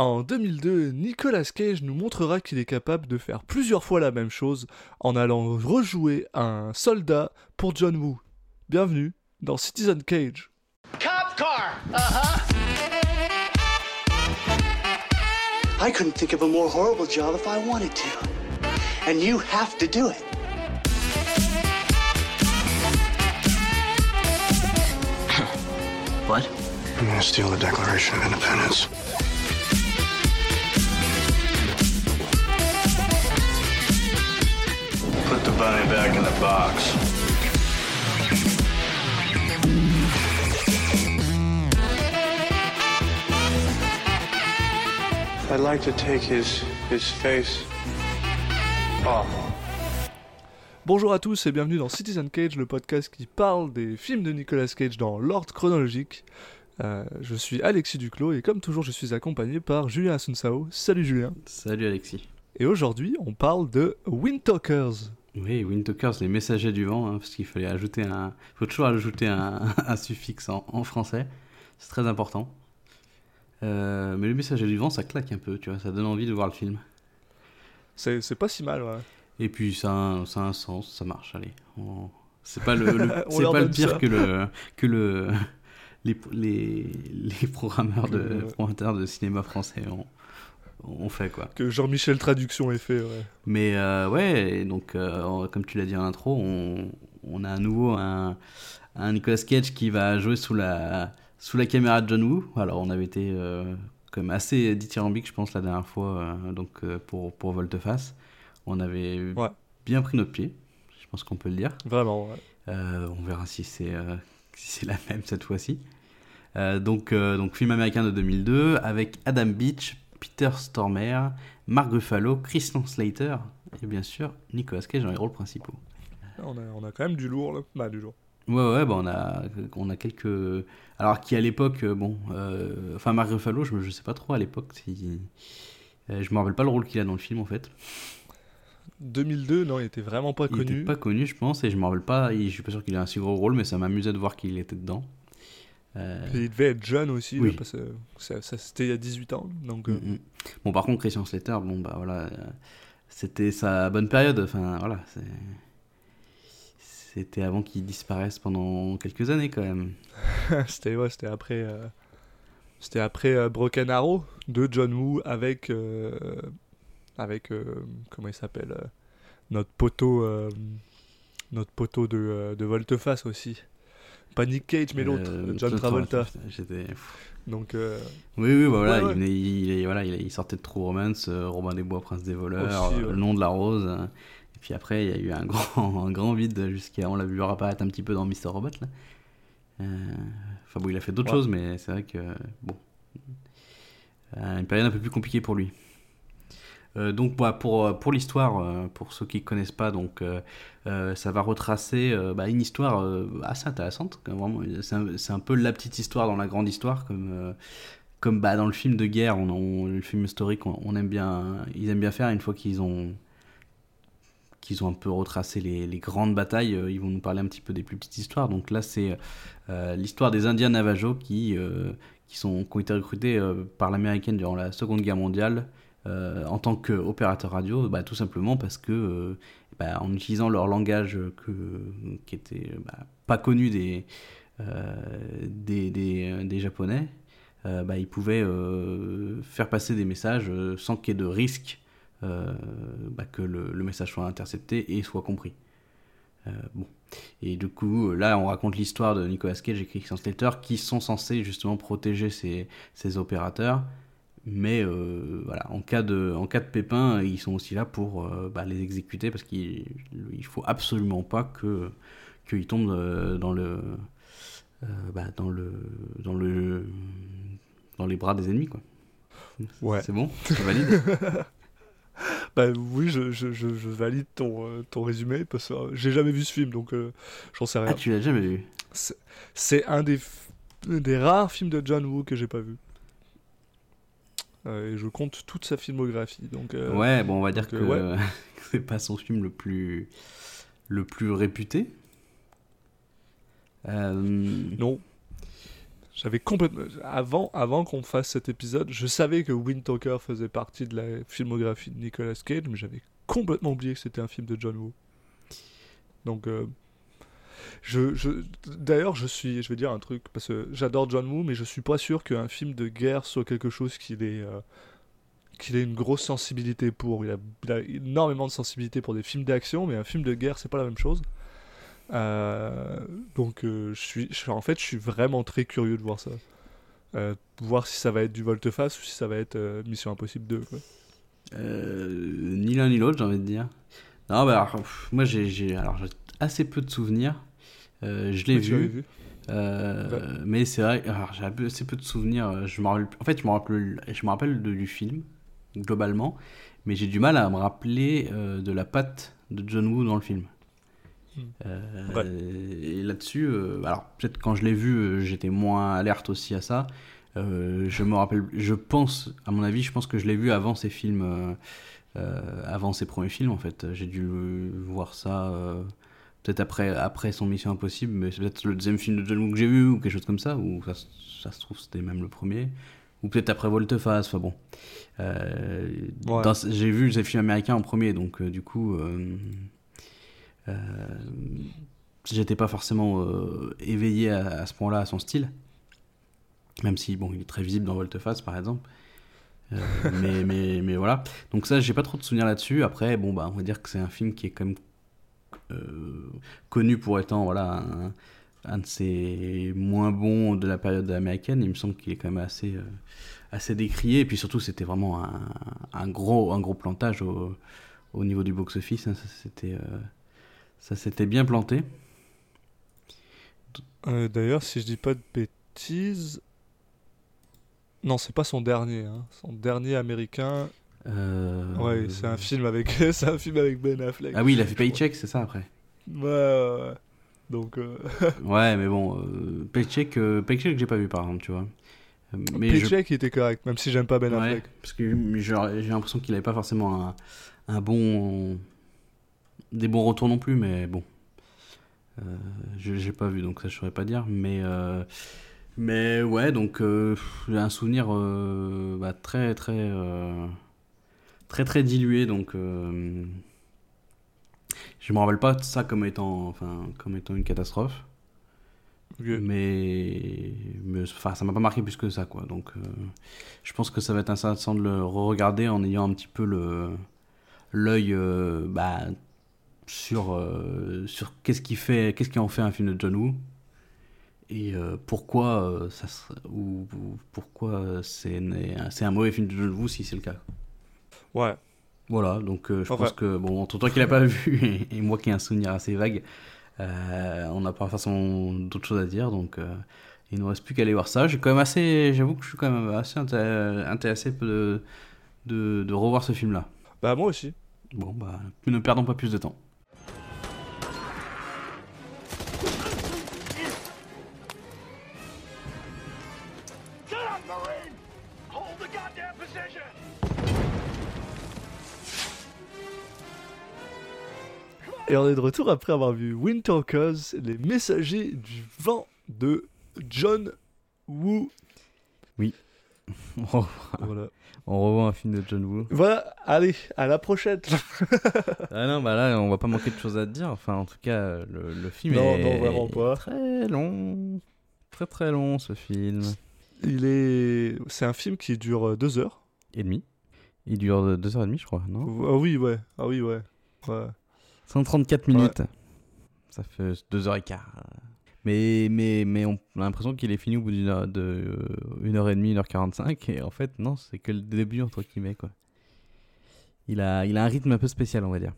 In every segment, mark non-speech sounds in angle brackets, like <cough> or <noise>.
En 2002, Nicolas Cage nous montrera qu'il est capable de faire plusieurs fois la même chose en allant rejouer un soldat pour John Woo. Bienvenue dans Citizen Cage. Cop car. Uh-huh. I couldn't think of a more horrible job if I wanted to. And you have to do it. What? I'm gonna steal the Declaration of Independence? Bunny back in the box. I'd like to take his his face off. Bonjour à tous et bienvenue dans Citizen Cage, le podcast qui parle des films de Nicolas Cage dans l'ordre chronologique. Euh, je suis Alexis Duclos et comme toujours je suis accompagné par Julien Asunsao. Salut Julien. Salut Alexis. Et aujourd'hui on parle de Windtalkers. Oui, Windtalkers, les messagers du vent, hein, parce qu'il fallait ajouter un, faut toujours ajouter un, <laughs> un suffixe en, en français. C'est très important. Euh, mais les messagers du vent, ça claque un peu, tu vois, ça donne envie de voir le film. C'est pas si mal, ouais. Et puis ça a un, ça a un sens, ça marche, allez. On- C'est pas le, le- <laughs> On c'est leur pas le donne pire ça. que le que le les, <laughs> les, les programmeurs de de cinéma français ont, ont fait quoi. Que Jean-Michel Traduction ait fait, ouais. Mais euh, ouais, donc euh, comme tu l'as dit en intro, on, on a à nouveau un, un Nicolas Cage qui va jouer sous la, sous la caméra de John Woo. Alors on avait été euh, comme assez dithyrambique, je pense, la dernière fois donc, pour, pour Volteface. On avait Ouais. bien pris notre pied, je pense qu'on peut le dire. Vraiment, ouais. On verra si c'est si la <laughs> même cette fois-ci. Donc, donc film américain de 2002 avec Adam Beach, Peter Stormare, Mark Ruffalo, Christian Slater et bien sûr Nicolas Cage dans les rôles principaux. On a, on a quand même du lourd, là. Bah, du lourd. Ouais ouais bah on a on a quelques alors qui à l'époque euh, bon euh, enfin Mark Ruffalo je, je sais pas trop à l'époque si euh, je me rappelle pas le rôle qu'il a dans le film en fait 2002, non, il était vraiment pas il connu. était pas connu je pense et je me rappelle pas il- je suis pas sûr qu'il ait un si gros rôle mais ça m'amusait de voir qu'il était dedans Euh, il devait être jeune aussi, Oui. là, parce que ça, ça, c'était il y a 18 ans. Donc, euh, Mm, mm. Bon, par contre, Christian Slater, bon, bah voilà, euh, c'était sa bonne période. Enfin, voilà, c'était avant qu'il disparaisse pendant quelques années quand même. <laughs> c'était ouais, c'était après, euh, c'était après euh, Broken Arrow de John Woo avec, euh, avec comment il s'appelle, notre poteau, notre poteau de, de Volteface aussi. Pas Nick Cage, mais l'autre, Euh, John Travolta. J'étais. Donc, euh, Oui, oui, bah, voilà, Ouais, ouais. Il, voilà, il, sortait de True Romance, euh, Robin des Bois, Prince des voleurs, Aussi, ouais. Le nom de la rose. et puis après, il y a eu un <laughs> grand, un grand vide jusqu'à. On l'a vu apparaître un petit peu dans Mr. Robot là. Enfin bon, il a fait d'autres choses, mais c'est vrai que bon, une période un peu plus compliquée pour lui. Euh, donc bah, pour, euh, pour l'histoire, euh, pour ceux qui ne connaissent pas, donc, ça va retracer bah, une histoire assez intéressante. c'est un, peu la petite histoire dans la grande histoire, comme, comme bah, dans le film de guerre, on, le film historique, on, aime bien, ils aiment bien faire une fois qu'ils ont qu'ils ont un peu retracé les, grandes batailles, ils vont nous parler un petit peu des plus petites histoires. Donc là, c'est l'histoire des Indiens Navajo qui, qui, sont, qui ont été recrutés par l'américaine durant la Seconde Guerre mondiale euh, en tant qu'opérateur radio, bah, tout simplement parce que euh, bah, en utilisant leur langage qui était bah, pas connu des, euh, Japonais, ils pouvaient faire passer des messages sans qu'il y ait de risque que le, message soit intercepté et soit compris. Bon. Et du coup, là, on raconte l'histoire de Nicolas Cage et Christian Slater qui sont censés justement protéger ces opérateurs. Mais euh, voilà, en cas, de, en cas de pépin, ils sont aussi là pour euh, bah, les exécuter parce qu'il il faut absolument pas que qu'ils tombent euh, dans le, euh, bah, dans le dans le dans les bras des ennemis quoi. Ouais. C'est bon, c'est valide? <laughs> bah oui, je, je, je, je valide ton, ton résumé parce que j'ai jamais vu ce film, donc j'en sais rien. ah, tu l'as jamais vu? C'est un des, des rares films de John Woo que j'ai pas vu. Euh, et je compte toute sa filmographie. Donc, euh, ouais, bon, on va dire donc, que euh, ouais. <laughs> c'est pas son film le plus le plus réputé. Non. j'avais complètement. Avant, avant qu'on fasse cet épisode, je savais que Wind Talker faisait partie de la filmographie de Nicolas Cage, mais j'avais complètement oublié que c'était un film de John Woo. Donc, euh, je, d'ailleurs, je suis, je vais dire un truc parce que j'adore John Woo, mais je suis pas sûr qu'un film de guerre soit quelque chose qu'il ait, euh, qu'il ait une grosse sensibilité pour. Il a, énormément de sensibilité pour des films d'action, mais un film de guerre, c'est pas la même chose. Euh, donc, euh, je suis, en fait, je suis vraiment très curieux de voir ça. Voir si ça va être du volte-face ou si ça va être Mission Impossible 2. Quoi. Euh, ni l'un ni l'autre, j'ai envie de dire. Non, bah alors, moi j'ai assez peu de souvenirs. Euh, je l'ai vu. Euh, Mais c'est vrai, j'ai assez peu de souvenirs. Je me rappelle, en fait, je me rappelle, je me rappelle de- du film, globalement, mais j'ai du mal à me rappeler euh, de la patte de John Woo dans le film. Hmm. Euh, Ouais. Et là-dessus, euh, alors peut-être quand je l'ai vu, euh, j'étais moins alerte aussi à ça. Euh, je me rappelle, je pense, à mon avis, je pense que je l'ai vu avant ces films, euh, euh, avant ses premiers films en fait. J'ai dû voir ça euh, peut-être après, après son Mission Impossible, mais c'est peut-être le deuxième film de John Woo que j'ai vu ou quelque chose comme ça, ou ça, se- ça se trouve c'était même le premier, ou peut-être après Volteface, enfin bon. Euh, Ouais. dans- j'ai vu ces films américains en premier, donc euh, du coup, euh, euh, j'étais pas forcément éveillé à, à ce point-là à son style, même si bon, il est très visible dans Volteface par exemple. <laughs> Mais, mais, mais voilà. Donc ça, j'ai pas trop de souvenirs là-dessus. Après, bon, bah, on va dire que c'est un film qui est quand même connu pour étant voilà, un, de ses moins bons de la période américaine. Il me semble qu'il est quand même assez, euh, assez décrié. Et puis surtout, c'était vraiment un, un gros, un gros plantage au, au niveau du box-office. hein. Ça, euh, s'était bien planté. Euh, D'ailleurs, si je dis pas de bêtises. Non, c'est pas son dernier. hein. Son dernier américain. Euh, Ouais, c'est un film avec, <laughs> c'est un film avec Ben Affleck. Ah oui, il a fait je. Paycheck, c'est ça après Ouais, ouais, ouais. Donc, euh, <laughs> Ouais, mais bon, euh, Paycheck, Paycheck, j'ai pas vu par exemple, tu vois. Mais je- Paycheck il était correct, même si j'aime pas Ben Ouais, Affleck. parce que j'ai l'impression qu'il avait pas forcément un, un bon. des bons retours non plus, mais bon. Je j'ai pas vu, donc ça je saurais pas dire. Mais, mais ouais, donc j'ai un souvenir bah, très, très, très, très dilué. Donc euh, je me rappelle pas de ça comme étant, enfin, comme étant une catastrophe. Mais, mais enfin, ça m'a pas marqué plus que ça, quoi. Donc, euh, je pense que ça va être intéressant de le re-regarder en ayant un petit peu le l'œil euh, bah, sur euh, sur qu'est-ce qui fait, qu'est-ce qui en fait un film de John Woo et pourquoi ça ou, ou pourquoi c'est c'est un mauvais film de John Woo si c'est le cas. Ouais. Voilà, donc euh, je Enfin. pense que, bon, entre toi qui l'as pas <laughs> vu et, et moi qui ai un souvenir assez vague, euh, on n'a pas forcément d'autres choses à dire, donc euh, il ne nous reste plus qu'à aller voir ça. J'ai quand même assez, j'avoue que je suis quand même assez inté- intéressé de, de, de revoir ce film-là. Bah, moi aussi. Bon, bah, ne perdons pas plus de temps. Et on est de retour après avoir vu Windtalkers, les messagers du vent de John Woo. <laughs> On Voilà. revoit un film de John Woo. Voilà, allez, à la prochaine. <laughs> Ah non, bah là, on va pas manquer de choses à te dire. Enfin, en tout cas, le, le film Non, est non, vraiment pas. très long. Très très long, ce film. Il est, c'est un film qui dure euh, deux heures. Et demi. Il dure euh, deux heures et demie, je crois, non? Ah oui, ouais, ah oui, ouais. ouais. 134 minutes. Ça fait deux heures et quart. Mais, mais, mais on a l'impression qu'il est fini au bout d'une heure, de, euh, une heure et demie, une heure 45. Et en fait, non, c'est que le début, entre guillemets, quoi. Il a, il a un rythme un peu spécial, on va dire.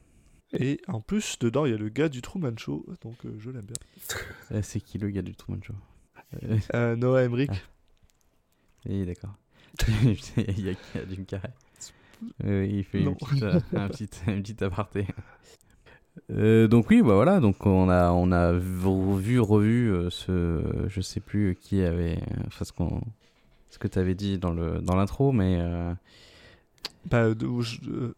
Et en plus, dedans, il y a le gars du Truman Show, donc euh, je l'aime bien. <laughs> Euh, C'est qui le gars du Truman Show? Euh, Euh, Noah Emmerich. Ah. Oui, d'accord. <laughs> <laughs> il y a Jim Carrey? Euh, il fait une petite, euh, un petit, un petit aparté. Euh, donc oui, bah voilà, donc on a on a vu revu euh, ce, je sais plus qui avait, enfin ce qu'on, ce que tu avais dit dans le dans l'intro, mais euh, Bah, je-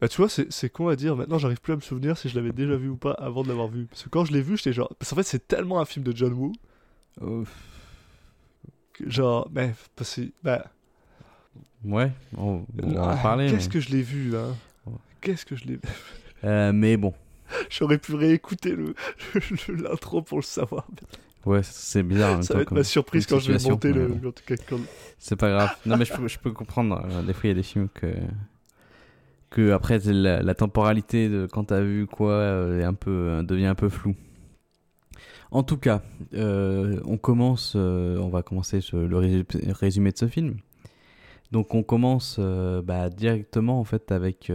bah, tu vois, c'est c'est con à dire. Maintenant, j'arrive plus à me souvenir si je l'avais déjà vu ou pas avant de l'avoir vu. Parce que quand je l'ai vu, j'étais genre. Parce qu'en fait, c'est tellement un film de John Woo. Genre, mais, parce que, bah, Ouais, on, on va en ah, parler. Qu'est-ce mais... que je l'ai vu, hein Ouais. Qu'est-ce que je l'ai vu? Euh, mais bon, J'aurais pu réécouter le le- l'intro pour le savoir. ouais, c'est bizarre. en même Ça temps va être ma surprise quand je vais monter le. bon. quand- C'est pas grave. Non, mais je peux, je peux comprendre. euh, Des fois, il y a des films que. Que après, la, la temporalité de quand t'as vu quoi euh, est un peu, devient un peu floue. En tout cas, euh, on commence. euh, on va commencer ce- le résumé, résumé de ce film. Donc, on commence euh, bah, directement en fait avec.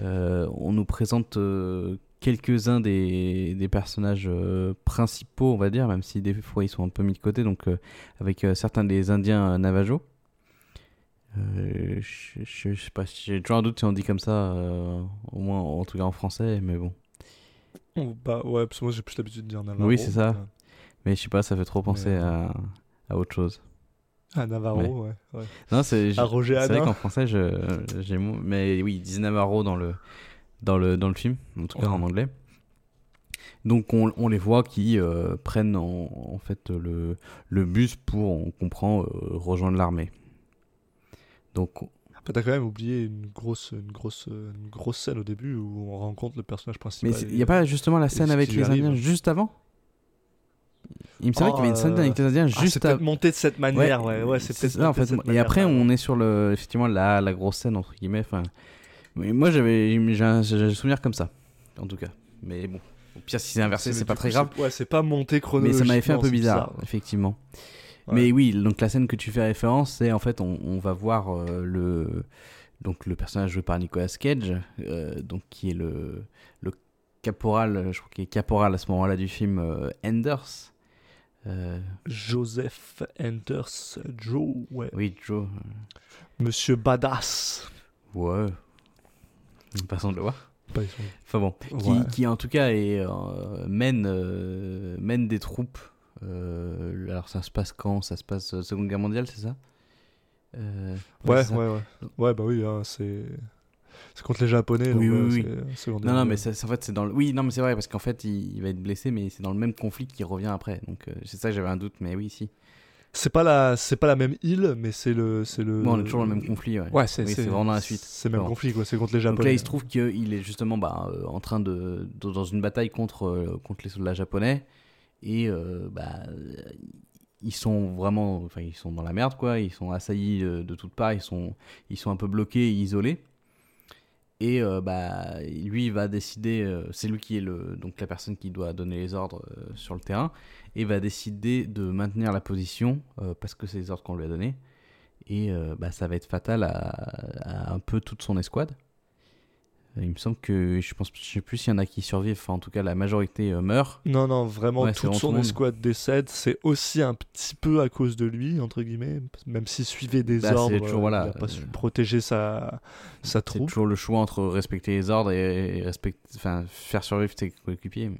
Euh, on nous présente euh, quelques-uns des, des personnages euh, principaux, on va dire, même si des fois ils sont un peu mis de côté. Donc, euh, avec euh, certains des Indiens Navajo. Je, je- je sais pas, j'ai toujours un doute si on dit comme ça, au moins en tout cas en français, mais bon. Bah ouais, parce que moi j'ai plus l'habitude de dire Navarro. Oui, c'est ça. Mais je sais pas, ça fait trop penser Mais, à, à autre chose. Ah, Navarro, Ouais. ouais. ouais. Non, c'est À Roger c'est vrai qu'en français, j'ai mais oui, ils disent Navarro dans le, dans le, dans le film, en tout cas en anglais. Donc on, on les voit qui euh, prennent en, en fait le, le bus pour, on comprend, euh, rejoindre l'armée. Donc Bah, T'as quand même oublié une grosse, une, grosse, une grosse scène au début où on rencontre le personnage principal. Mais il n'y a pas justement la scène avec les. Indiens juste avant? Il me semblait Oh, qu'il y avait une scène Ah, c'est juste peut-être avant. monté de cette manière, ouais, ouais, c'est peut-être ça en fait. cette Et après, on est sur le, effectivement la, la grosse scène entre guillemets. Enfin, mais moi j'avais j'ai un, un souvenir comme ça, en tout cas. Mais bon, au pire si c'est inversé, c'est pas très grave. Ouais, c'est pas monté Mais chronologiquement. ça m'avait fait un peu c'est bizarre, effectivement. Ouais. Mais oui, donc la scène que tu fais référence, c'est en fait on, on va voir euh, le donc le personnage joué par Nicolas Cage, euh, donc qui est le le caporal, je crois qu'il est caporal à ce moment-là du film euh, Enders. Euh, Joseph Enders Joe, ouais. oui, Joe. Monsieur Badass. Ouais. Passons de le voir. Enfin bon, qui, Ouais. qui en tout cas est, euh, mène, euh, mène des troupes. Alors ça se passe quand? Ça se passe Seconde Guerre mondiale, c'est ça? Ouais, ouais, ouais. Ouais, bah oui, hein, c'est. C'est contre les Japonais. Oui, donc, oui, Seconde Non, non, mais en fait, c'est dans le. Oui, non, mais c'est vrai, parce qu'en fait, il, il va être blessé, mais c'est dans le même conflit qui revient après. Donc, euh, c'est ça que j'avais un doute, mais oui, si. C'est pas la, c'est pas la même île, mais c'est le, c'est le. Bon, on est toujours dans le même conflit, ouais. Ouais, c'est, Oui, vraiment la suite. C'est le même Bon. conflit, quoi. C'est contre les Donc Japonais. là, il se trouve qu'il est justement bah, euh, en train de, de- dans une bataille contre, euh, contre les soldats japonais et euh, bah, euh, ils sont vraiment, enfin ils sont dans la merde quoi, ils sont assaillis euh, de toutes parts, ils sont, ils sont un peu bloqués, et isolés. Et euh, bah, lui, va décider, euh, c'est lui qui est le, donc la personne qui doit donner les ordres euh, sur le terrain, et va décider de maintenir la position parce que c'est les ordres qu'on lui a donnés. Et bah, ça va être fatal à un peu toute son escouade. Euh, Il me semble que je pense, je sais plus s'il y en a qui survivent. Enfin, en tout cas, la majorité euh, meurt. Non, non, vraiment, Ouais, c'est toute tout son escouade décède. C'est aussi un petit peu à cause de lui, entre guillemets. Même s'il suivait des Bah, c'est ordres, toujours, voilà, il a pas euh, su protéger sa, sa C'est troupe. toujours le choix entre respecter les ordres et, et respect- enfin, faire survivre tes coéquipiers.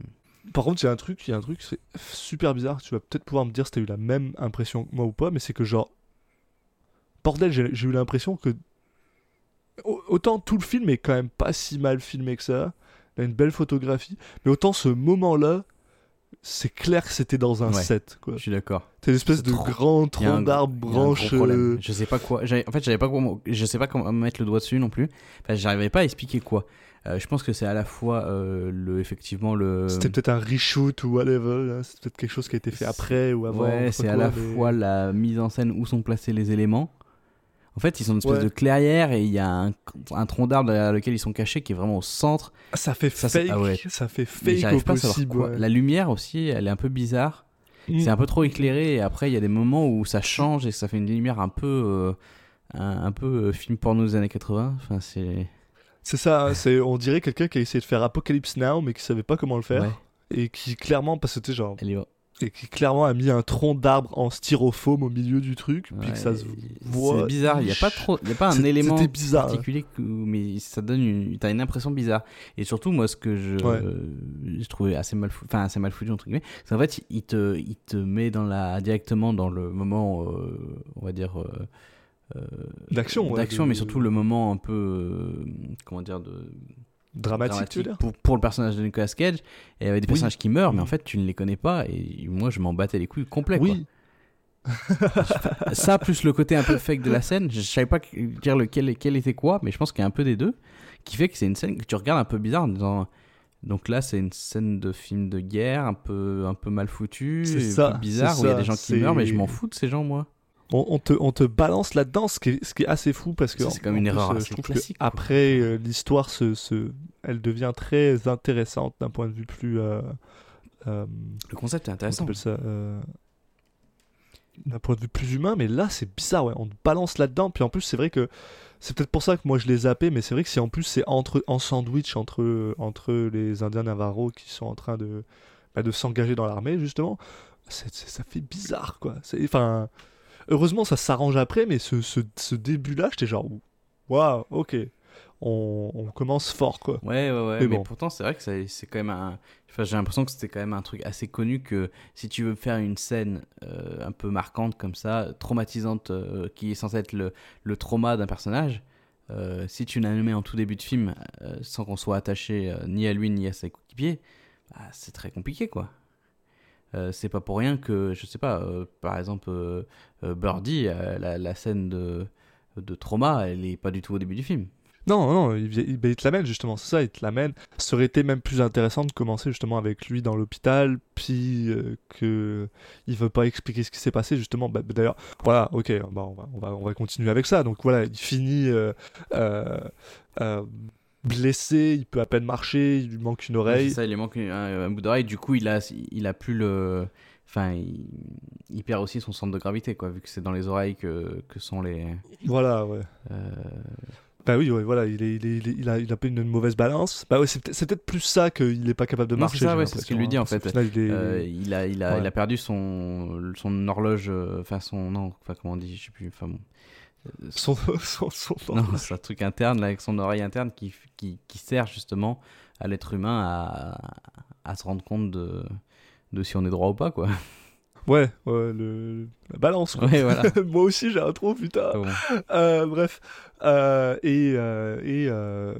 Par contre, il y a un truc, il y a un truc, c'est super bizarre. Tu vas peut-être pouvoir me dire si t'as eu la même impression que moi ou pas, mais c'est que genre, bordel, j'ai eu l'impression que autant tout le film est quand même pas si mal filmé que ça, il a une belle photographie, mais autant ce moment-là, c'est clair que c'était dans un Ouais. set. Quoi. Je suis d'accord. C'est une espèce de trop- grand tronc d'arbre branche. euh, Je sais pas quoi. En fait, j'avais pas comment. Je sais pas comment mettre le doigt dessus non plus. Enfin, j'arrivais pas à expliquer quoi. Euh, je pense que c'est à la fois euh, le effectivement le. C'était peut-être un reshoot ou whatever. hein, C'est peut-être quelque chose qui a été fait après ou avant. Ouais, c'est à quoi, la mais- fois la mise en scène où sont placés les éléments. En fait, ils sont une espèce Ouais. de clairière et il y a un, un tronc d'arbre derrière lequel ils sont cachés qui est vraiment au centre. Ça fait Ça, c'est- fake. ah ouais. Ça fait fake au possible. ouais. La lumière aussi, elle est un peu bizarre. Mm. C'est un peu trop éclairé et après il y a des moments où ça change et ça fait une lumière un peu euh, un, un peu euh, film porno des années 80. Enfin c'est C'est ça, hein, c'est on dirait quelqu'un qui a essayé de faire Apocalypse Now mais qui savait pas comment le faire et qui clairement parce que genre elle est et qui clairement a mis un tronc d'arbre en styrofoam au milieu du truc puis que ça se c'est voit. bizarre, il y a pas trop y a pas un <laughs> C'est- élément bizarre, particulier que- mais ça donne une t'as une impression bizarre. Et surtout moi ce que je Ouais. euh, j'ai trouvé assez mal foutu, enfin assez mal foutu entre guillemets, c'est en fait il te il te met dans la directement dans le moment euh, on va dire euh, euh, D'action, ouais, d'action de- mais surtout le moment un peu comment dire de dramatique, tu veux dire pour, pour le personnage de Nicolas Cage et avec des Oui. personnages qui meurent mais en fait tu ne les connais pas et moi je m'en battais les couilles complet Oui. ça plus le côté un peu fake de la scène, je savais pas dire lequel quel était quoi, mais je pense qu'il y a un peu des deux qui fait que c'est une scène que tu regardes un peu bizarre en disant donc là c'est une scène de film de guerre un peu un peu mal foutue, ça, bizarre où il y a des gens qui meurent mais je m'en fous de ces gens moi. On, on te, on te balance là-dedans, ce qui est, ce qui est assez fou parce que c'est comme une plus, erreur euh, assez je trouve que classique, après euh, l'histoire se, se, elle devient très intéressante d'un point de vue plus. euh, euh, Le concept est intéressant. t'appelles ça euh, d'un point de vue plus humain, mais là c'est bizarre, ouais. On te balance là-dedans, puis en plus c'est vrai que c'est peut-être pour ça que moi je l'ai zappé, mais c'est vrai que si en plus c'est entre en sandwich entre entre les Indiens Navarro qui sont en train de bah, de s'engager dans l'armée justement, ça fait bizarre quoi. C'est enfin heureusement ça s'arrange après, mais ce, ce, ce début-là, j'étais genre waouh, ok, on, on commence fort quoi. Ouais, ouais, ouais. Mais Mais, bon. pourtant, c'est vrai que c'est quand même un. Enfin, j'ai l'impression que c'était quand même un truc assez connu que si tu veux faire une scène euh, un peu marquante comme ça, traumatisante, euh, qui est censée être le, le trauma d'un personnage, euh, si tu l'as nommé en tout début de film sans qu'on soit attaché ni à lui ni à ses coéquipiers, bah, c'est très compliqué quoi. Euh, c'est pas pour rien que, je sais pas, euh, par exemple, euh, Birdie, la, scène de, de trauma, elle est pas du tout au début du film. Non, non, il, te l'amène justement, c'est ça, il te l'amène. Ça aurait été même plus intéressant de commencer justement avec lui dans l'hôpital, puis que il veut pas expliquer ce qui s'est passé justement. Bah, D'ailleurs, voilà, ok, bah, on, va, on, va, on va continuer avec ça. Donc voilà, il finit blessé, il peut à peine marcher, il lui manque une Ouais, oreille. c'est ça, il lui manque un, un bout d'oreille. Du coup, il a, il a plus le. Enfin, il, il perd aussi son centre de gravité, quoi, vu que c'est dans les oreilles que, que sont les. Voilà, ouais. euh, Bah oui, ouais, voilà, il, est, il, est- il, est- il a, il a une, une mauvaise balance. Bah ouais, c'est peut-être plus ça qu'il est pas capable de marcher. c'est ça, ouais, c'est ce qu'il lui dit, hein, en fait. qu'au final, il est- euh, il, a, il, a, Ouais. il a perdu son, son horloge. euh, Enfin, son. Non, enfin, comment on dit Je sais plus. Enfin, bon. <laughs> Son, son, son- Non, c'est un truc interne, là, avec son oreille interne qui, qui, qui sert justement à l'être humain à, à se rendre compte de, de si on est droit ou pas, quoi. Ouais, ouais, le... la balance. Quoi. Ouais, voilà. <laughs> Moi aussi, j'ai un trou, putain. Bon. Euh, bref. Euh, et euh, et euh,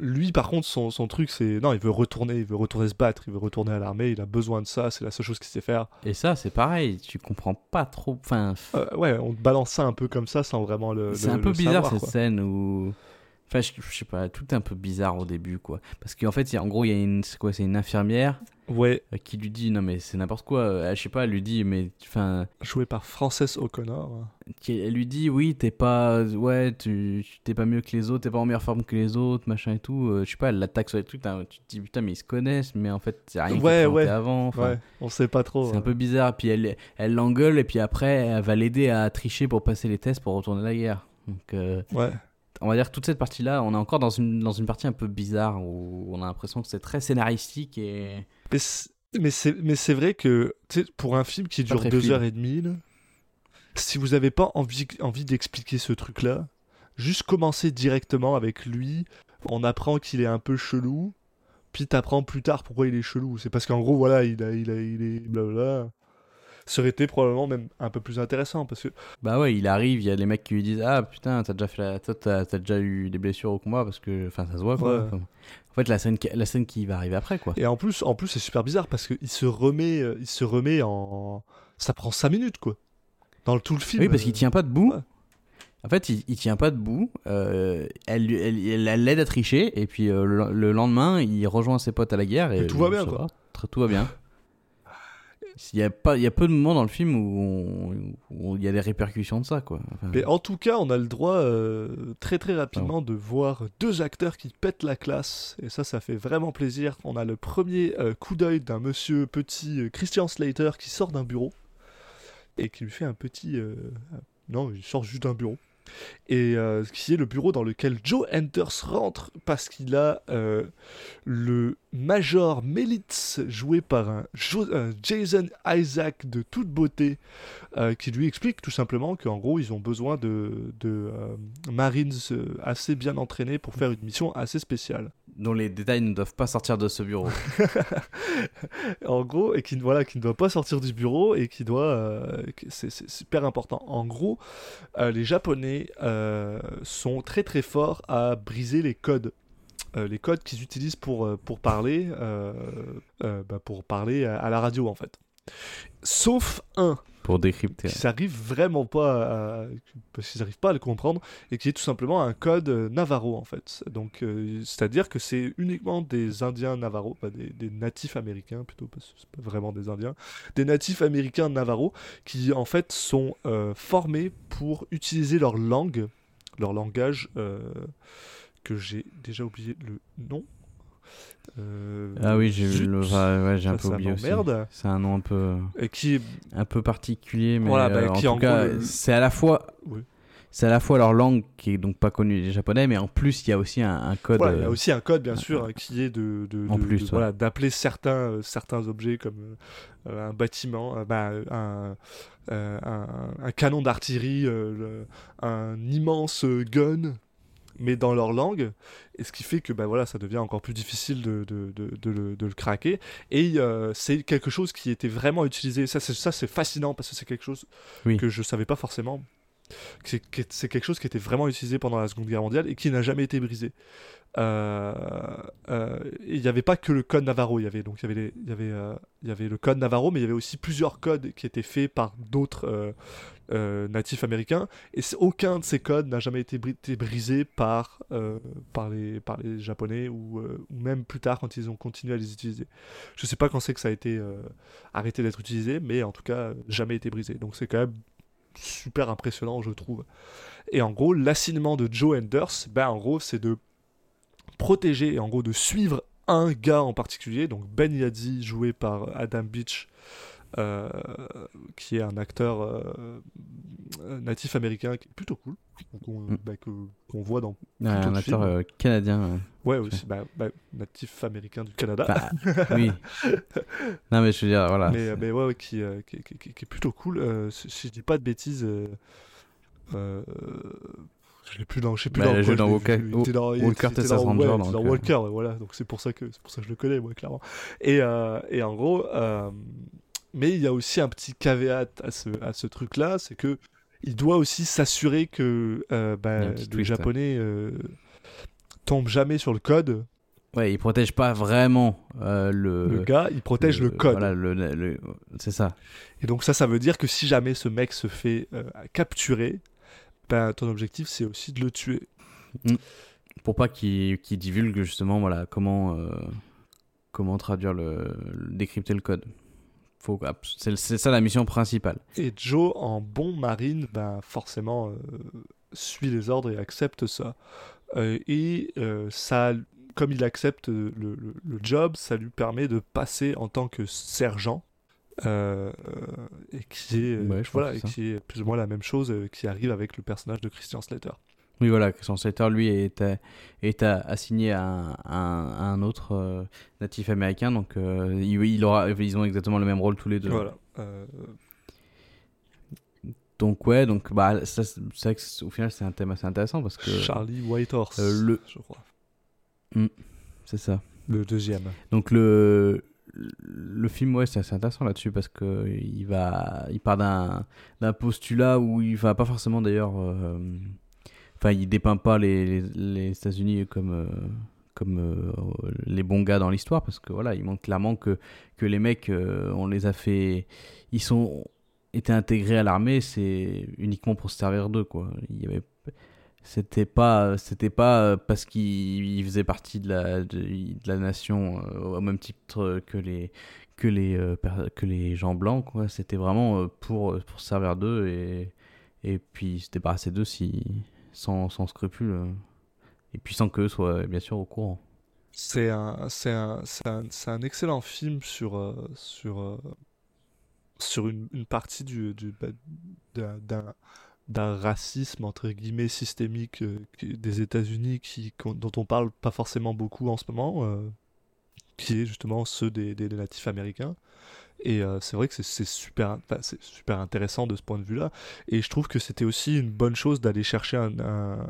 lui, par contre, son, son truc, c'est. Non, il veut retourner, il veut retourner se battre, il veut retourner à l'armée, il a besoin de ça, c'est la seule chose qu'il sait faire. Et ça, c'est pareil, tu comprends pas trop. Enfin, Euh, ouais, on te balance ça un peu comme ça sans vraiment le. C'est un peu bizarre savoir, cette quoi. scène où. Enfin, je, je sais pas, tout est un peu bizarre au début, quoi. Parce qu'en fait, en gros, il y a une, quoi, c'est une infirmière Ouais, euh, qui lui dit, non mais c'est n'importe quoi. Euh, Je sais pas, elle lui dit, mais, enfin, joué par Frances O'Connor. qui- elle lui dit, oui, t'es pas, ouais, tu t'es pas mieux que les autres, t'es pas en meilleure forme que les autres, machin et tout. Euh, je sais pas, elle l'attaque sur les trucs. Tu te dis, putain, mais ils se connaissent, mais en fait, c'est rien Ouais, ouais. avant. Ouais, on sait pas trop. C'est un peu bizarre. Puis elle, elle l'engueule et puis après, elle va l'aider à tricher pour passer les tests pour retourner à la guerre. Donc, euh, Ouais. On va dire que toute cette partie-là, on est encore dans une, dans une partie un peu bizarre où on a l'impression que c'est très scénaristique et. Mais c'est- Mais c'est vrai que pour un film qui dure très deux fluide. heures et demie, là, si vous avez pas envie, envie d'expliquer ce truc-là, juste commencer directement avec lui, on apprend qu'il est un peu chelou, puis t'apprends plus tard pourquoi il est chelou. C'est parce qu'en gros, voilà, il, a, il, a, il est blablabla. Ça aurait été probablement même un peu plus intéressant parce que Bah ouais, il arrive, il y a les mecs qui lui disent Ah putain, t'as déjà, fait la... t'as, t'as déjà eu des blessures au combat parce que. Enfin, ça se voit quoi. Ouais. Enfin, en fait, la scène, qui... la scène qui va arriver après quoi. et en plus en plus c'est super bizarre parce qu'il se remet euh, il se remet en ça prend 5 minutes quoi dans le, tout le film Oui, parce qu'il euh, tient pas debout. ouais. En fait, il, il tient pas debout. euh, elle, elle, elle, elle l'aide à tricher. Et puis euh, le, le lendemain, il rejoint ses potes à la guerre. Et, Et tout va bien, quoi. Tout va bien. Il y, a pas, il y a peu de moments dans le film où, on- où il y a des répercussions de ça. Quoi. Enfin, Mais en tout cas, on a le droit euh, très très rapidement de voir deux acteurs qui pètent la classe. Et ça, ça fait vraiment plaisir. On a le premier euh, coup d'œil d'un monsieur petit euh, Christian Slater qui sort d'un bureau et qui lui fait un petit. non, il sort juste d'un bureau. Et euh, qui est le bureau dans lequel Joe Enters rentre parce qu'il a euh, le Major Melitz joué par un Jo- Jason Isaac de toute beauté euh, qui lui explique tout simplement qu'en gros ils ont besoin de, de euh, Marines euh, assez bien entraînés pour faire une mission assez spéciale. dont les détails ne doivent pas sortir de ce bureau. <laughs> en gros, et qui, voilà, qui ne doit pas sortir du bureau et qui doit. c'est super important. En gros, les Japonais sont très très forts à briser les codes. Euh, les codes qu'ils utilisent pour, euh, pour parler, euh, bah, pour parler à, à la radio en fait. Sauf un. pour décrypter. qui n'arrivent vraiment pas à, parce qu'ils n'arrivent pas à le comprendre et qui est tout simplement un code Navarro en fait. Donc c'est-à-dire que c'est uniquement des Indiens Navarro, pas des, des natifs américains plutôt parce que c'est pas vraiment des Indiens, des natifs américains Navarro qui en fait sont formés pour utiliser leur langue, leur langage euh, que j'ai déjà oublié le nom. Euh, Ah oui, j'ai zut, le- ouais, ouais, j'ai un peu oublié aussi. C'est un nom un peu, Et qui un peu particulier, mais Voilà, bah, euh, en qui, tout en cas, le- c'est à la fois, Oui. c'est à la fois leur langue qui est donc pas connue des japonais, mais en plus il y a aussi un, un code. Voilà, il y a euh, aussi un code, bien sûr, qui est de, de- En de- plus, de- ouais. voilà, d'appeler certains, euh, certains objets comme un bâtiment, bah, un, un, canon d'artillerie, le- un immense gun, mais dans leur langue, et ce qui fait que bah, voilà, ça devient encore plus difficile de, de, de, de le, de le craquer. Et euh, c'est quelque chose qui était vraiment utilisé. Ça, c'est, ça, c'est fascinant parce que c'est quelque chose Oui. que je savais pas forcément. C'est quelque chose qui était vraiment utilisé pendant la Seconde Guerre mondiale et qui n'a jamais été brisé. Euh, euh, il n'y avait pas que le code Navarro, il y avait donc il y avait, il y avait, euh, il y avait le code Navarro, mais il y avait aussi plusieurs codes qui étaient faits par d'autres natifs américains, et aucun de ces codes n'a jamais été, bri- été brisé par, par, les, par les Japonais ou, même plus tard quand ils ont continué à les utiliser. Je sais pas quand c'est que ça a été arrêté d'être utilisé, mais en tout cas jamais été brisé. Donc c'est quand même super impressionnant, je trouve. Et en gros, l'assignement de Joe Enders, ben en gros, c'est de protéger et en gros de suivre un gars en particulier, donc Ben Yadzi, joué par Adam Beach, euh, qui est un acteur euh, natif américain qui est plutôt cool, qu'on Mm. bah, que- voit dans. Ouais, un acteur euh, canadien. ouais. Ouais, aussi, bah, bah, natif américain du Canada. Bah, oui. <laughs> Non, mais je veux dire, voilà. mais, mais ouais, ouais, qui, qui, qui- est plutôt cool. Si, je dis pas de bêtises, je l'ai plus dans, je sais plus Bah, dans je dans Walker- vu. Il dans, Walker Texas dans- Ranger, ouais, donc, dans. Walker, ouais, voilà. Donc c'est pour ça que c'est pour ça que je le connais, moi, clairement. Et, euh, et en gros, euh, mais il y a aussi un petit caveat à ce, à ce truc-là, c'est que il doit aussi s'assurer que euh, bah, les twist. Japonais euh, tombent jamais sur le code. Ouais, il protège pas vraiment euh, le. le gars, il protège le, code. Voilà, le, le- le- c'est ça. Et donc ça, ça veut dire que si jamais ce mec se fait euh, capturer, ben, ton objectif, c'est aussi de le tuer. Pour pas qu'il divulgue justement, voilà, comment, euh, comment traduire le, le- décrypter le code. C'est ça la mission principale. Et Joe, en bon marine, ben, forcément, euh, suit les ordres et accepte ça. Euh, et ça, comme il accepte le, le- le job, ça lui permet de passer en tant que sergent. Euh, et qui est, euh, Ouais, voilà, et qui est plus ou moins la même chose euh, qui arrive avec le personnage de Christian Slater. Oui, voilà, Christian Slater, lui, est, est assigné à un, à autre euh, natif américain, donc euh, il, il aura, ils ont exactement le même rôle tous les deux. Voilà. Donc ouais, donc bah, ça, c'est c'est vrai que c'est- au final c'est un thème assez intéressant parce que Charlie Whitehorse, le- je crois. c'est ça. Le deuxième. Donc le le film ouais c'est assez intéressant là-dessus parce que il va il part d'un postulat où il va pas forcément d'ailleurs euh, enfin il dépeint pas les les, États-Unis comme euh, comme euh, les bons gars dans l'histoire parce que voilà il montre clairement que que les mecs on les a fait ils sont étaient intégrés à l'armée c'est uniquement pour se servir d'eux quoi c'était pas c'était pas parce qu'ils faisaient partie de la de, la nation euh, au même titre que les que les euh, que les gens blancs quoi. C'était vraiment euh, pour pour se servir d'eux et et puis se débarrasser d'eux si sans sans scrupule euh, et puis sans qu'eux soient bien sûr au courant. C'est un, c'est un, un, un excellent film sur, euh, sur, euh, sur une, une partie du, du, bah, d'un, d'un, racisme entre guillemets systémique euh, des États-Unis qui, dont on parle pas forcément beaucoup en ce moment, euh, qui est justement ceux des, des, natifs américains. Et euh, c'est vrai que c'est, super, c'est super intéressant de ce point de vue-là. Et je trouve que c'était aussi une bonne chose d'aller chercher un,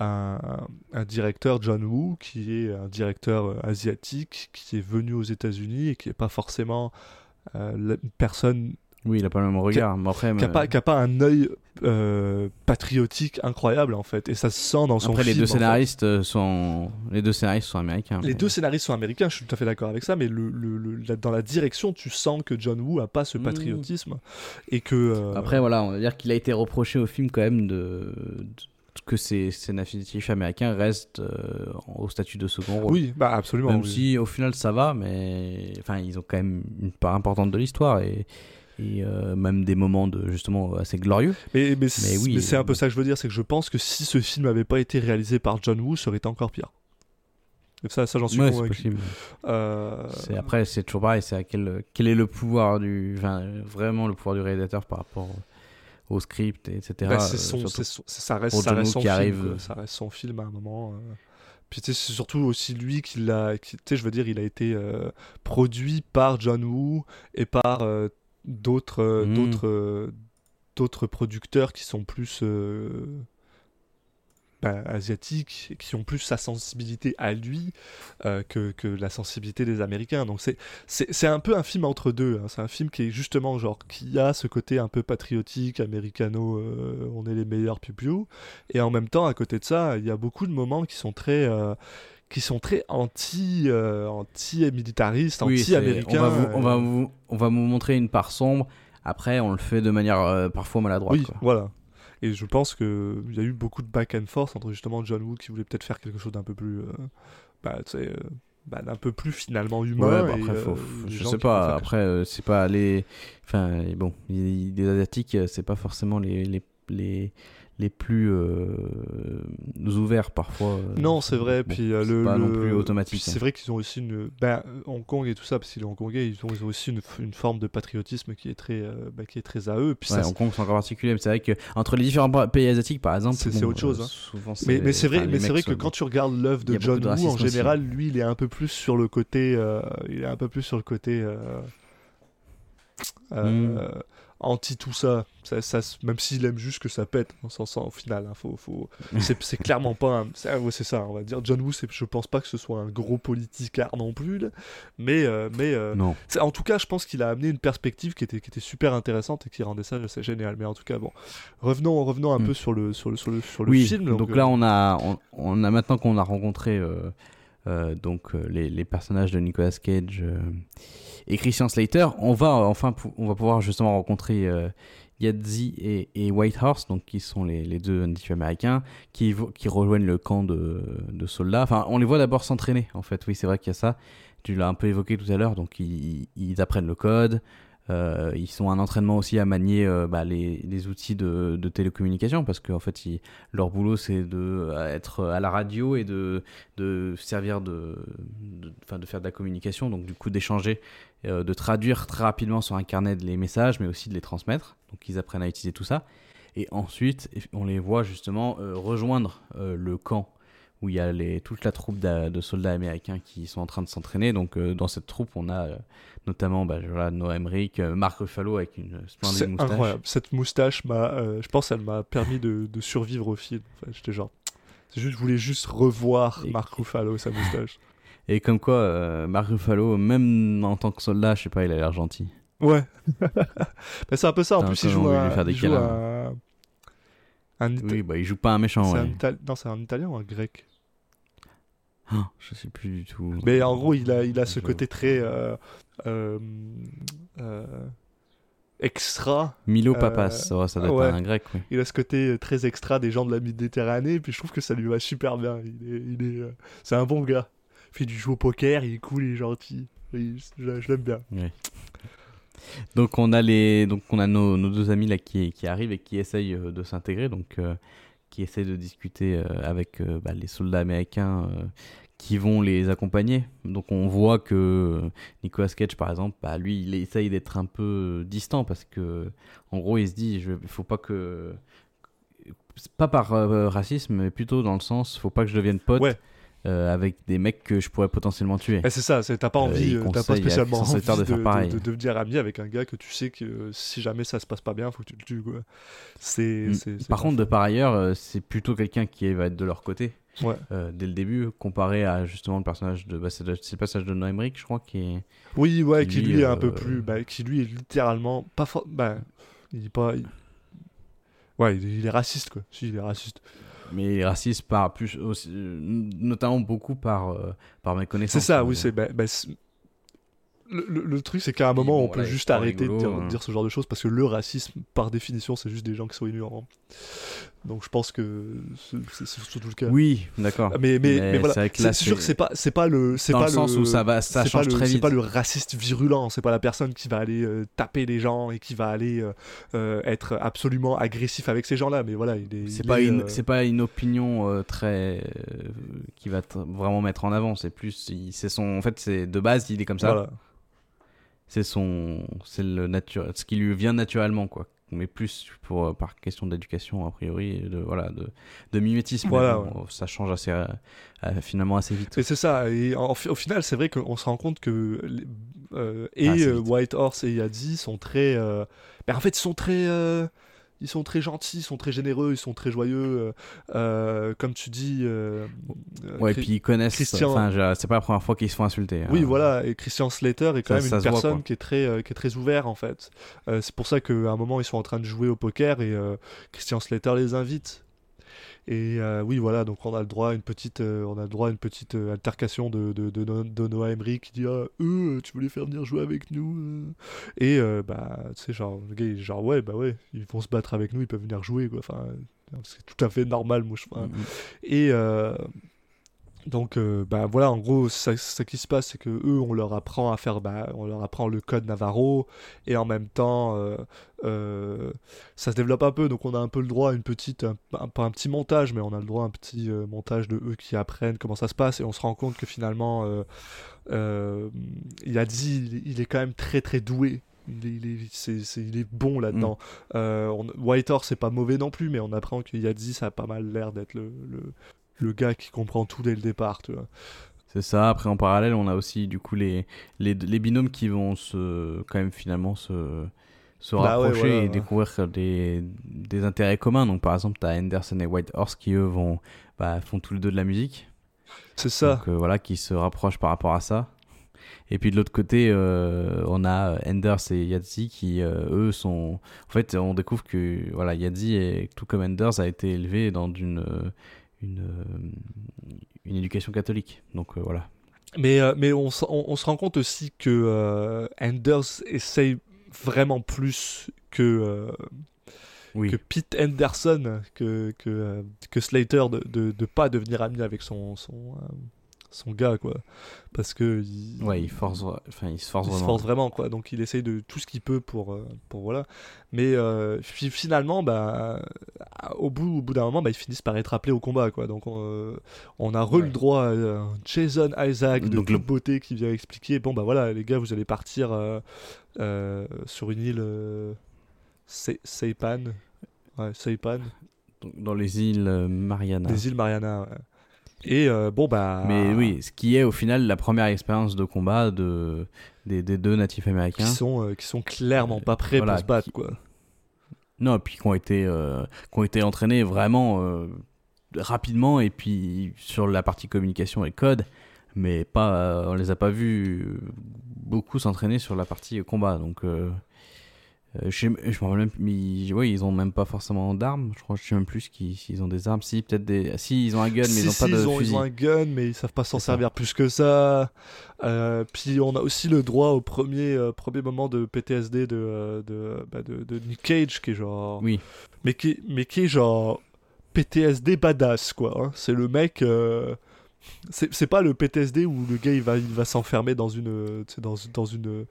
un, un, directeur, John Woo, qui est un directeur asiatique, qui est venu aux États-Unis et qui n'est pas forcément euh, une personne Oui, il a pas le même regard. Mais qui a euh, pas, pas un œil euh, patriotique incroyable en fait, et ça se sent dans son après, film. les deux en fait. scénaristes euh, sont les deux scénaristes sont américains. Les mais- deux scénaristes sont américains, je suis tout à fait d'accord avec ça, mais le, le- le- la- dans la direction, tu sens que John Woo a pas ce Mmh. patriotisme et que. euh, Après, voilà, on va dire qu'il a été reproché au film quand même de, de- que ses scénaristes américains restent euh, au statut de second rôle. oui, bah absolument. Même oui. si au final ça va, mais enfin ils ont quand même une part importante de l'histoire et, et euh, même des moments de justement assez glorieux. Mais, mais, c'est- oui, mais c'est euh, un peu ça que je veux dire, c'est que je pense que si ce film n'avait pas été réalisé par John Woo, ça aurait été encore pire. Et ça, ça j'en suis Ouais, convaincu. Euh, Après c'est toujours pareil, c'est quel quel est le pouvoir du, enfin, vraiment le pouvoir du réalisateur par rapport au script et etc. bah, c'est euh, son, surtout- c'est son- ça reste, ça son qui film. arrive. quoi. Ça reste son film à un moment. euh. Puis tu sais, c'est surtout aussi lui qui l'a. Tu sais, je veux dire, il a été euh, produit par John Woo et par euh, d'autres, euh, Mm. d'autres, euh, d'autres producteurs qui sont plus. euh, bah, asiatiques qui ont plus sa sensibilité à lui euh, que, que la sensibilité des Américains. Donc c'est, un peu un film entre deux. hein. C'est un film qui est justement genre qui a ce côté un peu patriotique, américano, euh, on est les meilleurs piou Et en même temps, à côté de ça, il y a beaucoup de moments qui sont très... euh, qui sont très anti euh, anti-militaristes, Oui, c'est- anti-américains. On va, vous, on, va euh, vous, on va vous montrer une part sombre. Après, on le fait de manière euh, parfois maladroite. Oui, quoi. voilà. Et je pense qu'il y a eu beaucoup de back and forth entre justement John Woo qui voulait peut-être faire quelque chose d'un peu plus. euh, bah, tu sais, euh, bah, d'un peu plus finalement humain. Ouais, bah et, après, faut- euh, faut- je sais pas. Après, euh, c'est pas les. Enfin, et bon, les, les asiatiques, euh, c'est pas forcément les les les, les plus euh, ouverts parfois. euh, Non, c'est vrai. bon, puis euh, c'est le, pas non le- plus automatique. puis hein. C'est vrai qu'ils ont aussi une. Ben, Hong Kong et tout ça, parce qu'ils sont hongkongais, ils ont, ils ont aussi une, une forme de patriotisme qui est très, bah, qui est très à eux. Puis Ouais, ça, Hong Kong c'est encore particulier, mais c'est vrai que entre les différents pa- pays asiatiques, par exemple, C'est- c'est bon, autre chose, hein. souvent, Mais, mais c'est vrai, enfin, mais c'est vrai mecs que quand tu regardes l'œuvre de John Woo, en aussi. général, lui, il est un peu plus sur le côté, il est un peu plus sur le côté euh, euh, Mm. Anti tout ça. Ça, même s'il aime juste que ça pète, on s'en sent au final. hein, faut, faut... c'est, clairement pas, un... c'est, ouais, ça, on va dire. John Woo, je pense pas que ce soit un gros politicard non plus, là. mais, euh, mais euh, Non. en tout cas, je pense qu'il a amené une perspective qui était, qui était super intéressante et qui rendait ça assez génial. Mais en tout cas, bon, revenons, revenons un Mm. peu sur le, sur le, sur le, sur le oui, film. donc, euh, là on a, on, on a maintenant qu'on a rencontré euh, euh, donc euh, les, personnages de Nicolas Cage euh, et Christian Slater, on va enfin on va pouvoir justement rencontrer euh, Yadzi et, et Whitehorse, donc qui sont les, deux natifs américains qui, qui rejoignent le camp de, de soldats. Enfin, on les voit d'abord s'entraîner en fait. Oui, c'est vrai qu'il y a ça. Tu l'as un peu évoqué tout à l'heure. Donc ils, ils apprennent le code. Euh, ils sont un entraînement aussi à manier euh, bah, les, outils de, télécommunication parce qu'en fait leur boulot c'est de euh, être à la radio et de, servir de, faire de la communication. Donc du coup d'échanger de traduire très rapidement sur un carnet les messages mais aussi de les transmettre. Donc ils apprennent à utiliser tout ça. Et ensuite on les voit justement rejoindre le camp où il y a les, toute la troupe de soldats américains qui sont en train de s'entraîner donc euh, dans cette troupe on a euh, notamment bah, voilà, Noah Emmerich, euh, Mark Ruffalo avec une splendide moustache incroyable. Cette moustache m'a, je pense, elle m'a permis de, de survivre au film. Enfin, j'étais genre, c'est juste, je voulais juste revoir Et- Mark Ruffalo sa moustache. <laughs> Et comme quoi, Mark Ruffalo, même en tant que soldat, je sais pas, il a l'air gentil. Ouais. <laughs> Bah, c'est un peu ça. En plus, il joue des il joue câlins. Un, un Ita- Oui, bah il joue pas un méchant, ouais. un Non, c'est un italien ou un grec? Ah, je sais plus du tout. Mais en gros, il a, il a ce côté très euh, euh, euh, extra. Milo Papas, ça, doit ouais. être un grec, oui. Il a ce côté très extra des gens de la Méditerranée. Puis je trouve que ça lui va super bien. Il est, il est, c'est un bon gars. Il fait du jeu au poker, il est cool, il est gentil. Il- je je l'aime bien. Donc on a les, donc on a nos, deux amis là qui, qui arrivent et qui essayent euh, de s'intégrer, donc euh, qui essayent de discuter euh, avec bah, les soldats américains qui vont les accompagner. Donc on voit que Nicolas Cage par exemple, bah, lui il essaye d'être un peu distant parce que en gros il se dit, il faut pas que pas par racisme, mais plutôt dans le sens, faut pas que je devienne pote. Euh, avec des mecs que je pourrais potentiellement tuer. Eh, c'est ça, t'as pas Euh, envie, euh, t'as pas spécialement envie de, de faire de- pareil. de devenir ami avec un gars que tu sais que euh, si jamais ça se passe pas bien, faut que tu le tues. Quoi. C'est, Mm. Par contre, de par ailleurs, c'est plutôt quelqu'un qui va être de leur côté. Ouais. dès le début, comparé à justement le personnage de. Bah, c'est le, passage de Noah Emmerich, je crois, qui est. Oui, ouais, Qui, qui lui est un peu plus. Bah, qui lui est littéralement. Pas for- bah, il est pas. il- Ouais, il est raciste, quoi. Si, il est raciste. Mais il est raciste par plus. aussi- euh, notamment beaucoup par, euh, par méconnaissance. C'est ça, oui, c'est. bah, bah, c'est- le, le- le truc, c'est qu'à un moment, bon, on peut juste arrêter de dire, hein. de dire ce genre de choses parce que le racisme, par définition, c'est juste des gens qui sont ignorants. Donc je pense que c'est surtout le cas. Oui, d'accord. Mais, mais, Mais mais voilà, c'est sûr que c'est pas, c'est pas le. c'est Dans pas le sens où ça va- ça change le- C'est pas le raciste virulent, c'est pas la personne qui va aller euh, taper les gens et qui va aller euh, euh, être absolument agressif avec ces gens-là. Mais voilà, il est. C'est pas, une, c'est pas une opinion très. qui va vraiment mettre en avant. C'est plus. il- son. En fait, c'est de base, il est comme ça. Voilà. C'est son. C'est le nature. Ce qui lui vient naturellement, quoi. Mais plus pour, euh, par question d'éducation, a priori, de, voilà, de, de mimétisme. Mais Voilà, bon, Ça change assez, euh, euh, finalement assez vite. Et c'est ça. Et en- au final, c'est vrai qu'on se rend compte que les- euh, et Ah. White Horse et Yadzi sont très. ben, en fait, ils sont très. Ils sont très gentils, ils sont très généreux, ils sont très joyeux. euh, euh, comme tu dis. euh, Ouais, et puis ils connaissent. Christian- Enfin, c'est pas la première fois qu'ils se font insulter. Oui, hein. voilà, et Christian Slater est quand Ça- même ça une voit, personne qui est très, qui est très ouvert en fait. C'est pour ça qu'à un moment ils sont en train de jouer au poker et Christian Slater les invite. Et euh, oui, voilà, donc on a le droit à une petite, euh, on a le droit à une petite euh, altercation de, de, de, No- de Noah Emery qui dit ah, eux, tu les faire venir jouer avec nous Et bah, tu sais, genre, le gars, il est genre, ouais, bah ouais, ils vont se battre avec nous, ils peuvent venir jouer, quoi. Enfin, c'est tout à fait normal, moi, je enfin, Mhm. et donc, euh, bah voilà, en gros, ça, ça qui se passe, c'est que eux, on leur apprend à faire, bah, on leur apprend le code Navarro, et en même temps, euh, euh, ça se développe un peu, donc on a un peu le droit à une petite, un- pas un petit montage, mais on a le droit à un petit euh, montage de eux qui apprennent comment ça se passe, et on se rend compte que finalement, euh, euh, Yadzi, il, il est quand même très très doué. Il est, il est, il est bon là-dedans. Euh, Whitehorse, c'est pas mauvais non plus, mais on apprend que Yadzi, ça a pas mal l'air d'être le, le, le gars qui comprend tout dès le départ, tu vois. C'est ça. Après, en parallèle, on a aussi du coup les, les, les binômes qui vont se, quand même finalement se, se Bah ouais, rapprocher voilà, et ouais. découvrir des, des intérêts communs. Donc, par exemple, tu as Anderson et Whitehorse qui, eux, vont, bah, font tous les deux de la musique. C'est ça. Donc, euh, voilà, qui se rapprochent par rapport à ça. Et puis de l'autre côté, euh, on a Enders et Yadzi qui, euh, eux, sont. En fait, on découvre que voilà, Yadzi, est, tout comme Enders, a été élevé dans une, une, euh, une éducation catholique. Donc euh, voilà. Mais, euh, mais on, on- on se rend compte aussi que Anders essaye vraiment plus que, Oui. que Pete Anderson, que, que, que Slater, de, de, de pas devenir ami avec son, son, son gars, quoi. Parce que. Il, Ouais, il, force, enfin, il se force il se vraiment. force vraiment quoi donc il essaye de tout ce qu'il peut pour euh, pour voilà mais euh, fi- finalement bah au bout au bout d'un moment bah ils finissent par être appelés au combat quoi donc on, euh, on a re le droit à un Jason Isaac de Donc le- beauté qui vient expliquer bon bah voilà les gars vous allez partir euh, euh, sur une île euh, Saipan ouais Saipan Donc, Dans les îles euh, Mariana. des îles Mariana ouais. Et euh, bon bah Mais oui, ce qui est au final la première expérience de combat de, des, des deux natifs qui américains. sont euh, qui sont clairement pas prêts voilà, pour se battre qui- quoi Non, puis qui ont été, euh, qui ont été entraînés vraiment euh, rapidement et puis sur la partie communication et code, mais pas, on les a pas vus beaucoup s'entraîner sur la partie combat. Donc, euh, je, me rappelle même, mais ils, ouais, ils ont même pas forcément d'armes. Je crois, je sais même plus qu'ils- s'ils ont des armes. Si, peut-être des, si ils ont un gun, mais Si, ils ont si, pas de ils ont, fusil. ils ont un gun, mais ils savent pas s'en servir plus que ça. Euh, puis on a aussi le droit au premier, euh, premier moment de PTSD de, de, bah, de, de Nick Cage, qui est genre. Oui. Mais qui, mais qui est genre. PTSD badass, quoi. hein. C'est le mec. C'est pas le PTSD où le gars il va, il va s'enfermer dans une. Dans, dans une.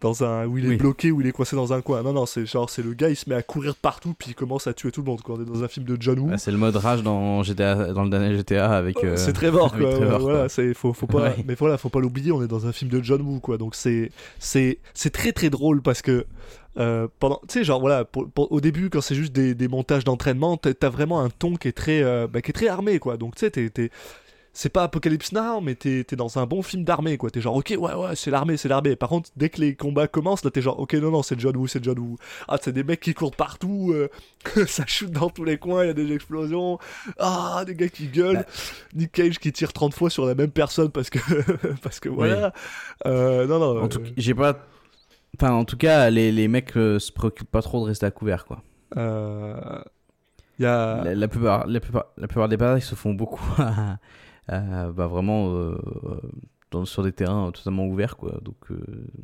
Dans un. Où il est Oui. bloqué, où il est coincé dans un coin. Non, non, c'est genre. C'est le gars, il se met à courir partout, puis il commence à tuer tout le monde, quoi. On est dans un film de John Woo. Ah, c'est le mode rage dans GTA, dans le dernier GTA avec. euh, c'est Trevor <laughs> quoi. Trevor, voilà, quoi. c'est faut, faut pas. Ouais. Mais voilà, faut pas l'oublier. On est dans un film de John Woo quoi. Donc c'est c'est c'est très très drôle parce que euh, pendant tu sais genre voilà pour- pour- au début quand c'est juste des, des montages d'entraînement t'as vraiment un ton qui est très euh, bah, qui est très armé quoi. Donc tu sais t'es c'est pas Apocalypse Now, mais t'es es dans un bon film d'armée, quoi. T'es genre, ok, ouais, ouais, c'est l'armée, c'est l'armée. Par contre, dès que les combats commencent, là, t'es genre, ok, non, non, c'est John Woo, c'est John Woo. Ah, c'est des mecs qui courent partout, euh, <laughs> ça shoot dans tous les coins, il y a des explosions. Ah, des gars qui gueulent. Bah. Nick Cage qui tire 30 fois sur la même personne parce que, <laughs> parce que voilà. Euh, non, non. En tout euh, cas, j'ai pas. Enfin, en tout cas, les, les mecs se préoccupent pas trop de rester à couvert, quoi. euh, y a. La, la plupart, la, plupart, la plupart des batailles se font beaucoup <laughs> à- bah, vraiment euh, dans, sur des terrains totalement ouverts, quoi. Donc, euh,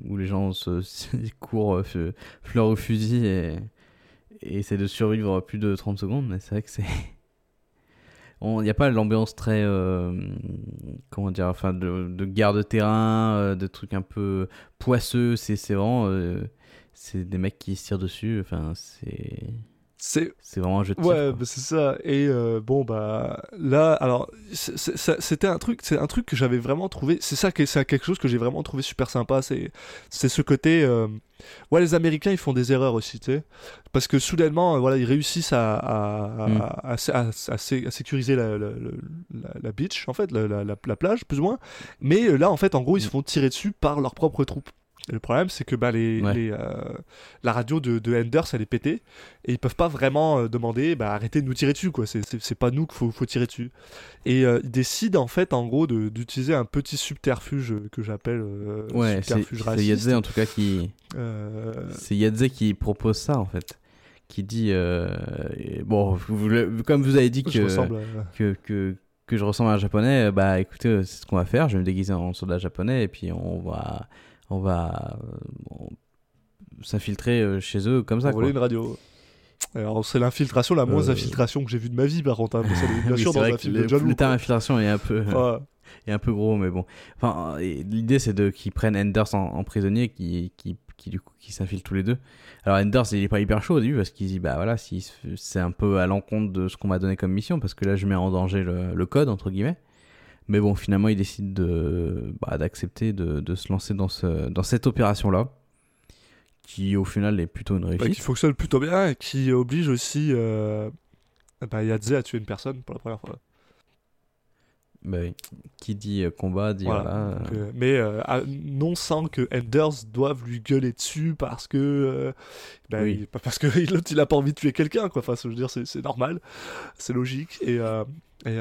où les gens se, <laughs> courent, euh, fleur au fusil et, et essaient de survivre plus de 30 secondes. Mais c'est vrai que c'est. <laughs> Il n'y a pas l'ambiance très. euh, comment dire Enfin, de, de guerre de terrain, euh, de trucs un peu poisseux. C'est c'est vraiment. euh, c'est des mecs qui se tirent dessus. Enfin, c'est. C'est C'est vraiment un jeu de tir. Ouais, bah, c'est ça. Et euh, bon, bah là, alors, c'était un truc, c'est un truc que j'avais vraiment trouvé. C'est ça, que- c'est quelque chose que j'ai vraiment trouvé super sympa. C'est, c'est ce côté. euh, ouais, les Américains, ils font des erreurs aussi, tu sais, parce que soudainement, euh, voilà, ils réussissent à à, Mm. à, à sécuriser la, la, la- la beach, en fait, la, la, la- la plage, plus ou moins. Mais là, en fait, en gros, ils se font tirer dessus par leurs propres troupes. Et le problème, c'est que bah, les, Ouais. les, euh, la radio de, de Enders, elle est pétée et ils peuvent pas vraiment euh, demander bah, arrêtez de nous tirer dessus quoi c'est, c'est, c'est pas nous qu'il faut, faut tirer dessus et euh, ils décident en fait en gros d'utiliser un petit subterfuge que j'appelle Ouais, c'est subterfuge c'est raciste Yadze en tout cas qui. C'est Yadze qui propose ça en fait. Qui dit. Bon, vous- comme vous avez dit que, ressemble que, que, que je ressemble à un japonais, bah écoutez, c'est ce qu'on va faire. Je vais me déguiser en soldat japonais et puis on va. On va. euh, on- s'infiltrer euh, chez eux comme ça. voler une radio alors c'est l'infiltration la moins Euh, infiltration que j'ai vue de ma vie par contre hein, parce <laughs> que bien sûr dans un film le, de John le terme infiltration est un peu. Ouais. <laughs> est un peu gros, mais bon. Enfin, l'idée c'est de qu'ils prennent Enders en, en prisonnier, qui, qui, qui du coup qui s'infilent tous les deux. Alors Enders il est pas hyper chaud au début parce qu'il dit bah voilà si c'est un peu à l'encontre de ce qu'on m'a donné comme mission parce que là je mets en danger le, le code entre guillemets. Mais bon finalement il décide de bah, d'accepter de, de se lancer dans ce dans cette opération là qui au final est plutôt une Bah, réussite. qui fonctionne plutôt bien et qui oblige aussi euh, bah, Yadze à tuer une personne pour la première fois Bah oui. Qui dit euh, combat dit Voilà. voilà. Donc, euh, mais euh, à- non sans que Enders doive lui gueuler dessus parce que euh, bah, Oui. il- parce que <laughs> l'autre il a pas envie de tuer quelqu'un quoi enfin je veux dire c'est normal c'est logique et et,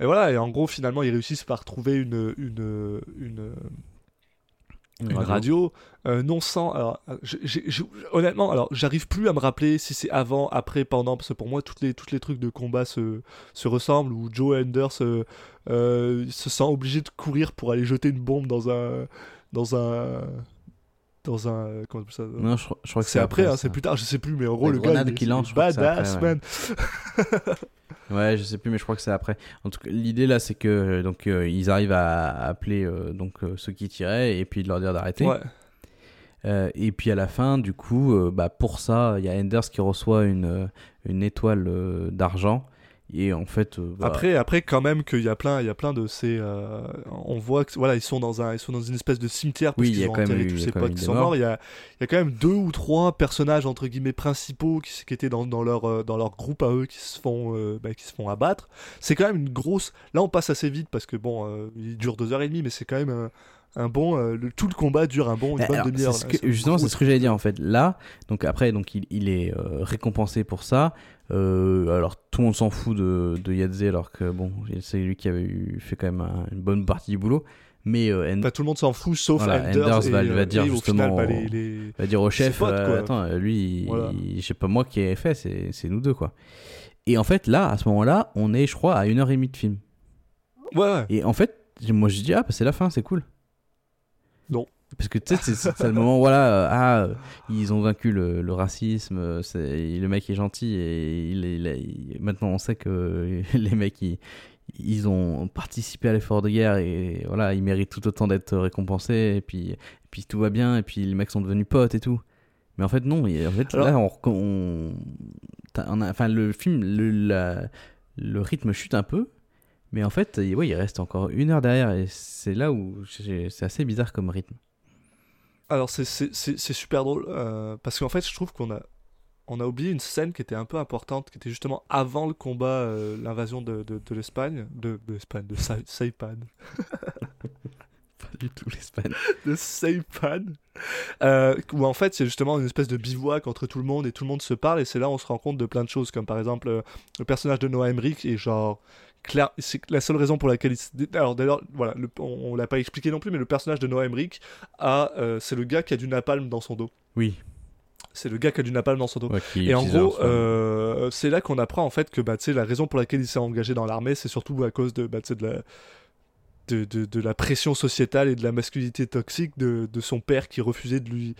et voilà et en gros finalement ils réussissent par trouver une une une, une radio, euh, non sans alors honnêtement alors j'arrive plus à me rappeler si c'est avant après pendant parce que pour moi toutes les toutes les trucs de combat se se ressemblent où Joe Enders euh, euh, se sent obligé de courir pour aller jeter une bombe dans un dans un dans un comment ça Non, je, je crois que c'est après, hein, c'est plus tard je sais plus mais en gros La le gars est lance, badass ouais. man <laughs> Ouais, je sais plus, mais je crois que c'est après. En tout cas, l'idée là, c'est que euh, donc euh, ils arrivent à, à appeler euh, donc ceux qui tiraient et puis de leur dire d'arrêter. ouais et puis à la fin, du coup, bah pour ça, il y a Enders qui reçoit une une étoile d'argent et en fait, euh, bah, Après, après quand même qu'il y a plein, il y a plein de ces, euh, on voit que voilà, ils sont dans un, ils sont dans une espèce de cimetière parce Oui, qu'ils a ont enterré tous ces potes qui sont morts. Il y a, il y a quand même deux ou trois personnages entre guillemets principaux qui, qui étaient dans, dans leur, euh, dans leur groupe à eux qui se font, euh, bah, qui se font abattre. C'est quand même une grosse. Là, on passe assez vite parce que bon, il dure deux heures et demie, mais c'est quand même un, bon. euh, le, tout le combat dure un bon une Bah, bonne demi-heure. ce que- justement, c'est ce que j'allais dire en fait. Là, donc après, donc il, il est euh, récompensé pour ça. Euh, alors tout le monde s'en fout de, de Yadze alors que bon, c'est lui qui avait eu, fait quand même un- une bonne partie du boulot. Mais Bah, tout le monde s'en fout sauf Voilà, Enders, et, va- va dire et justement final, bah, au- les- les- va dire au chef, potes, attends, lui, il- Voilà. il- c'est pas moi qui ai fait, c'est c'est nous deux quoi. Et en fait, là, à ce moment-là, on est, je crois, à une heure et demie de film. Ouais, ouais. Et en fait, moi je dis, ah, bah, c'est la fin, c'est cool. Non. Parce que tu sais, c'est- le moment, voilà, euh, ah, euh, ils ont vaincu le, le racisme, euh, le mec est gentil et il, est- il a- il- maintenant on sait que <laughs> les mecs ils, ils ont participé à l'effort de guerre et voilà, ils méritent tout autant d'être récompensés et puis, et puis tout va bien et puis les mecs sont devenus potes et tout. Mais en fait, non, et en fait, Alors- là, on, recon- on- t'as- on a- enfin, le film, le, la- le rythme chute un peu. Mais en fait, il- ouais, il reste encore une heure derrière et c'est là où c'est assez bizarre comme rythme. Alors c'est- super drôle euh, parce qu'en fait je trouve qu'on a on a oublié une scène qui était un peu importante, qui était justement avant le combat, euh, l'invasion de, de, de l'Espagne, de, de l'Espagne, de Sa- Saipan, <laughs> Pas du tout l'Espagne. <laughs> de Saipan, euh, où en fait c'est justement une espèce de bivouac entre tout le monde et tout le monde se parle et c'est là où on se rend compte de plein de choses, comme par exemple euh, le personnage de Noah Emmerich est genre c'est la seule raison pour laquelle il alors d'ailleurs voilà, le- on, on l'a pas expliqué non plus, mais le personnage de Noah Emmerich a, euh, c'est le gars qui a du napalm dans son dos. Oui. C'est le gars qui a du napalm dans son dos. Ouais, Et en gros, euh, c'est là qu'on apprend en fait que bah, la raison pour laquelle il s'est engagé dans l'armée, c'est surtout à cause de, bah, de, la, de, de, de la pression sociétale et de la masculinité toxique de, de son père qui refusait de lui,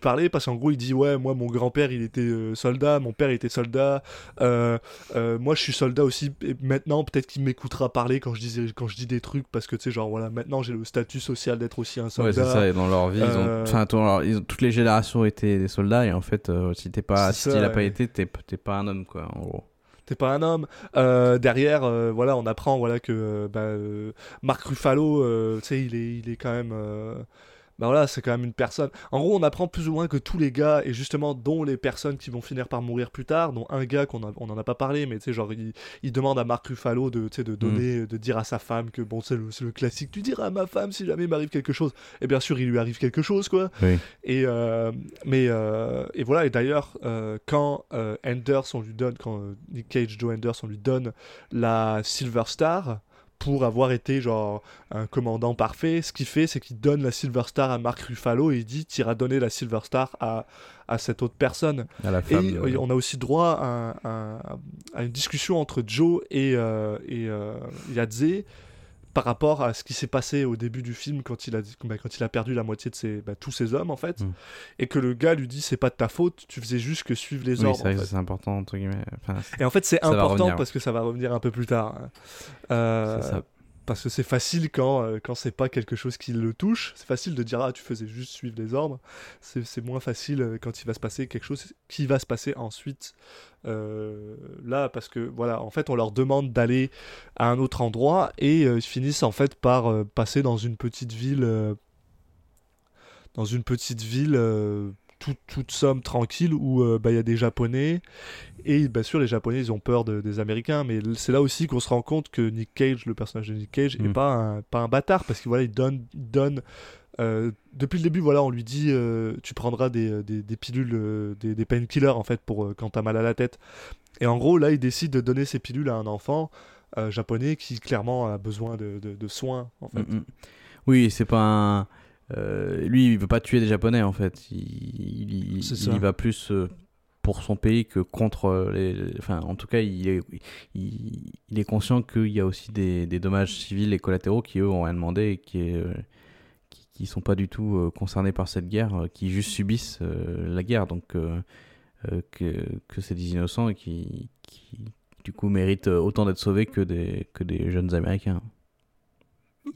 parler. Parce qu'en gros, il dit Ouais, moi, mon grand-père, il était euh, soldat, mon père était soldat, euh, euh, moi, je suis soldat aussi. Et maintenant, peut-être qu'il m'écoutera parler quand je, disais, quand je dis des trucs, parce que tu sais, genre, voilà, maintenant, j'ai le statut social d'être aussi un soldat. Ouais, c'est ça, et dans leur vie, ils ont... Enfin, dans leur- ils ont- toutes les générations étaient des soldats, et en fait, si t'es pas, si ça, tu l'as pas été, t'es pas un homme, quoi, en gros. T'es pas un homme. Euh, derrière, euh, voilà, on apprend voilà que euh, bah, Marc Ruffalo, tu sais, il est, il est quand même. Bah voilà, c'est quand même une personne. En gros, on apprend plus ou moins que tous les gars, et justement, dont les personnes qui vont finir par mourir plus tard, dont un gars qu'on on en a pas parlé, mais tu sais, genre, il, il demande à Marc Ruffalo de, de donner, de dire à sa femme que, bon, c'est le, le classique, tu diras à ma femme si jamais il m'arrive quelque chose. Et bien sûr, il lui arrive quelque chose, quoi. Oui. Et, euh, mais, euh, et voilà, et d'ailleurs, euh, quand Anders, on lui donne, quand Nick Cage, Joe Anders, on lui donne la Silver Star pour avoir été genre un commandant parfait, ce qu'il fait, c'est qu'il donne la Silver Star à Mark Ruffalo et il dit T'iras donner la Silver Star à, à cette autre personne. À la Et on a aussi droit à, à une discussion entre Joe et, euh, et euh, Yadze par rapport à ce qui s'est passé au début du film quand il a, bah, quand il a perdu la moitié de ses, bah, tous ses hommes en fait, Mm. et que le gars lui dit c'est pas de ta faute, tu faisais juste que suivre les Oui, ordres. c'est vrai en que fait. c'est important, entre guillemets. Enfin, Et en fait c'est important revenir. parce que ça va revenir un peu plus tard. hein. Euh, ça. Parce que c'est facile quand, euh, quand c'est pas quelque chose qui le touche. C'est facile de dire ah tu faisais juste suivre les ordres. C'est moins facile euh, quand il va se passer quelque chose qui va se passer ensuite. euh, là parce que voilà en fait on leur demande d'aller à un autre endroit et ils finissent en fait par passer dans une petite ville dans une petite ville toute, somme tranquille où bah, il y a des japonais et bien sûr les japonais ils ont peur de- des américains mais c'est là aussi qu'on se rend compte que Nick Cage le personnage de Nick Cage est Mm. pas un, pas un bâtard parce que voilà il donne, euh, depuis le début voilà on lui dit euh, tu prendras des, des, des pilules euh, des, des painkillers en fait pour euh, quand t'as mal à la tête et en gros là il décide de donner ces pilules à un enfant euh, japonais qui clairement a besoin de, de- de soins en fait Mm, mm. Oui, c'est pas un. euh, lui, il veut pas tuer des Japonais en fait. Il, il, il y va plus euh, pour son pays que contre euh, les. Enfin, en tout cas, il est, il, est conscient qu'il y a aussi des, dommages civils et collatéraux qui eux ont rien demandé et qui, euh, qui, sont pas du tout euh, concernés par cette guerre, qui juste subissent la guerre. Donc, que, que c'est des innocents et qui, qui du coup méritent autant d'être sauvés que des, que des jeunes américains.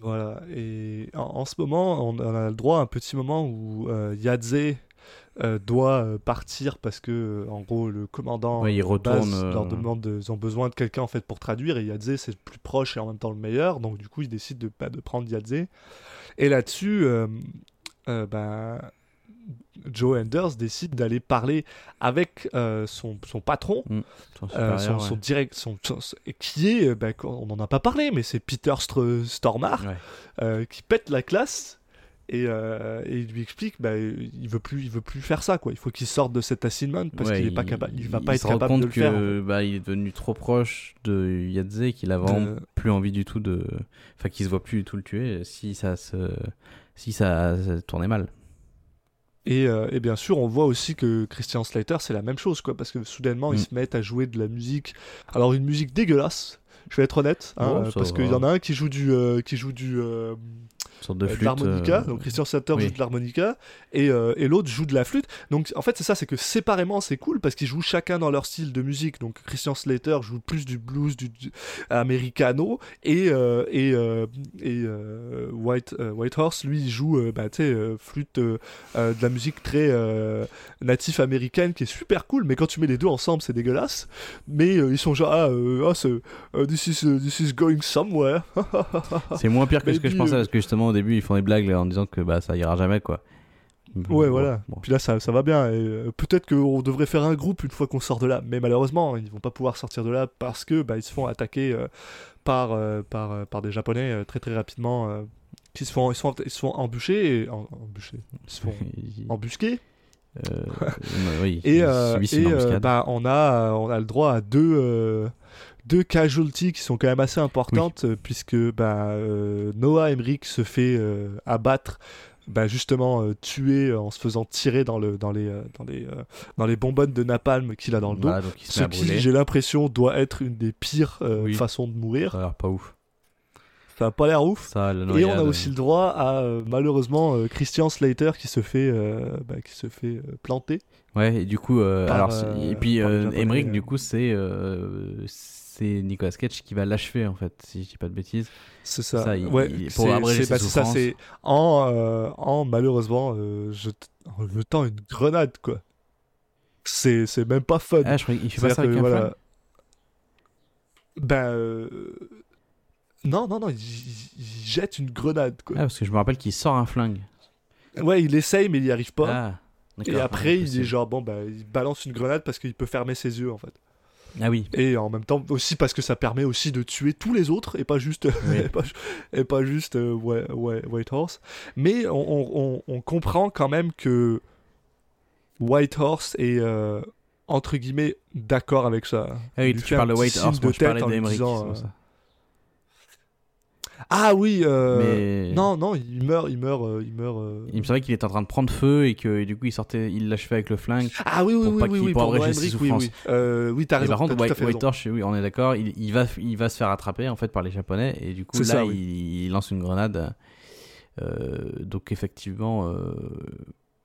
Voilà, et en, ce moment, on a le droit à un petit moment où euh, Yadze euh, doit euh, partir parce que, euh, en gros, le commandant Ouais, il de retourne, base leur demande, de- ils ont besoin de quelqu'un en fait pour traduire, et Yadze c'est le plus proche et en même temps le meilleur, donc du coup, ils décident de, bah, de prendre Yadze. Et là-dessus, bah, Joe Anders décide d'aller parler avec euh, son, son patron, Son euh, supérieur, son, ouais. son direct, son, qui est, bah, on n'en a pas parlé, mais c'est Peter Str- Stormare Ouais. euh, qui pète la classe et, euh, et il lui explique bah, il veut plus il veut plus faire ça quoi il faut qu'il sorte de cet assignment parce Ouais, qu'il est pas capable il va il pas être capable de le que, faire en fait. bah, il est devenu trop proche de Yadze qu'il a vraiment De- plus envie du tout de enfin qu'il se voit plus du tout le tuer si ça se si ça, ça tournait mal et, euh, et bien sûr on voit aussi que Christian Slater c'est la même chose quoi parce que soudainement ils Mm. se mettent à jouer de la musique alors une musique dégueulasse je vais être honnête hein, Oh, parce qu'il y en a un qui joue du euh, qui joue du euh, sorte de euh, de l'harmonica. euh, Donc Christian Slater oui. joue de l'harmonica et, euh, et l'autre joue de la flûte. Donc en fait c'est ça, c'est que séparément c'est cool parce qu'ils jouent chacun dans leur style de musique. Donc Christian Slater joue plus du blues, du, du americano et et, et White White Horse lui il joue bah, flûte de la musique très natif américaine qui est super cool. Mais quand tu mets les deux ensemble c'est dégueulasse. Mais euh, ils sont genre ah, euh, ah, c'est- this is uh, this is going somewhere. <laughs> c'est moins pire que ce que je pensais parce que justement au début ils font des blagues là, en disant que bah ça ira jamais quoi Ouais, Bon, voilà. bon. Puis là, ça, ça va bien. Euh, peut-être qu'on devrait faire un groupe une fois qu'on sort de là. Mais malheureusement, ils vont pas pouvoir sortir de là parce que bah, ils se font attaquer euh, par, euh, par, par des Japonais très très rapidement. qui se font, ils, se font, ils se font embûcher. Et, en- embûcher. Ils se font <laughs> Il- embusquer. <laughs> oui, Et, et, bah, on, a, on a le droit à deux, deux casualties qui sont quand même assez importantes, euh, puisque bah, euh, Noah Emmerich se fait euh, abattre, bah, justement euh, tué en se faisant tirer dans, le, dans, les, euh, dans, les, euh, dans les bonbonnes de napalm qu'il a dans le dos. Voilà, Ce qui, j'ai l'impression, doit être une des pires euh, Oui. façons de mourir. Ça a l'air pas ouf. Ça a pas l'air ouf. Ça, la Et on a aussi le droit à euh, malheureusement euh, Christian Slater qui se fait, euh, bah, qui se fait euh, planter. Ouais, et du coup, euh, alors, euh, et puis euh, Emmerich, euh. du coup, c'est euh, c'est Nicolas Cage qui va l'achever, en fait, si je dis pas de bêtises. C'est ça. Ça, il- ouais, il- pour abréger bah, ses c'est ça. C'est en, euh, en malheureusement euh, je en jetant une grenade quoi. C'est c'est même pas fun. Ah, je croyais qu'il fait pas ça avec que, un voilà. Ben euh, non non non, il, il- il jette une grenade Ah, quoi. parce que je me rappelle qu'il sort un flingue. Ouais, il essaye mais il y arrive pas. Ah, Et après, il est possible. genre bon bah il balance une grenade parce qu'il peut fermer ses yeux en fait. Ah oui, Et en même temps aussi parce que ça permet aussi de tuer tous les autres et pas juste <laughs> Oui. et, pas, et pas juste euh, ouais, ouais, White Horse. Mais on, on- on- on comprend quand même que White Horse est euh, entre guillemets d'accord avec ça. Ah oui, tu parles de petit White signe Horse, de moi je parlais lui d'Emmerich. disant, c'est pour euh, ça. Ah oui, euh, Mais- non non, il meurt, il meurt, euh, il meurt. euh. Il me semblait qu'il était en train de prendre feu et que et du coup il sortait, il l'achevait avec le flingue. Ah oui oui pour oui pas oui, qu'il- oui pour pour ses Emmerich, oui oui. souffrances. Euh, oui t'as raison. par contre, White, White. Horse, oui, on est d'accord, il, il va, il va se faire attraper en fait par les Japonais et du coup là ça, il, oui. il lance une grenade. Euh, donc effectivement, euh,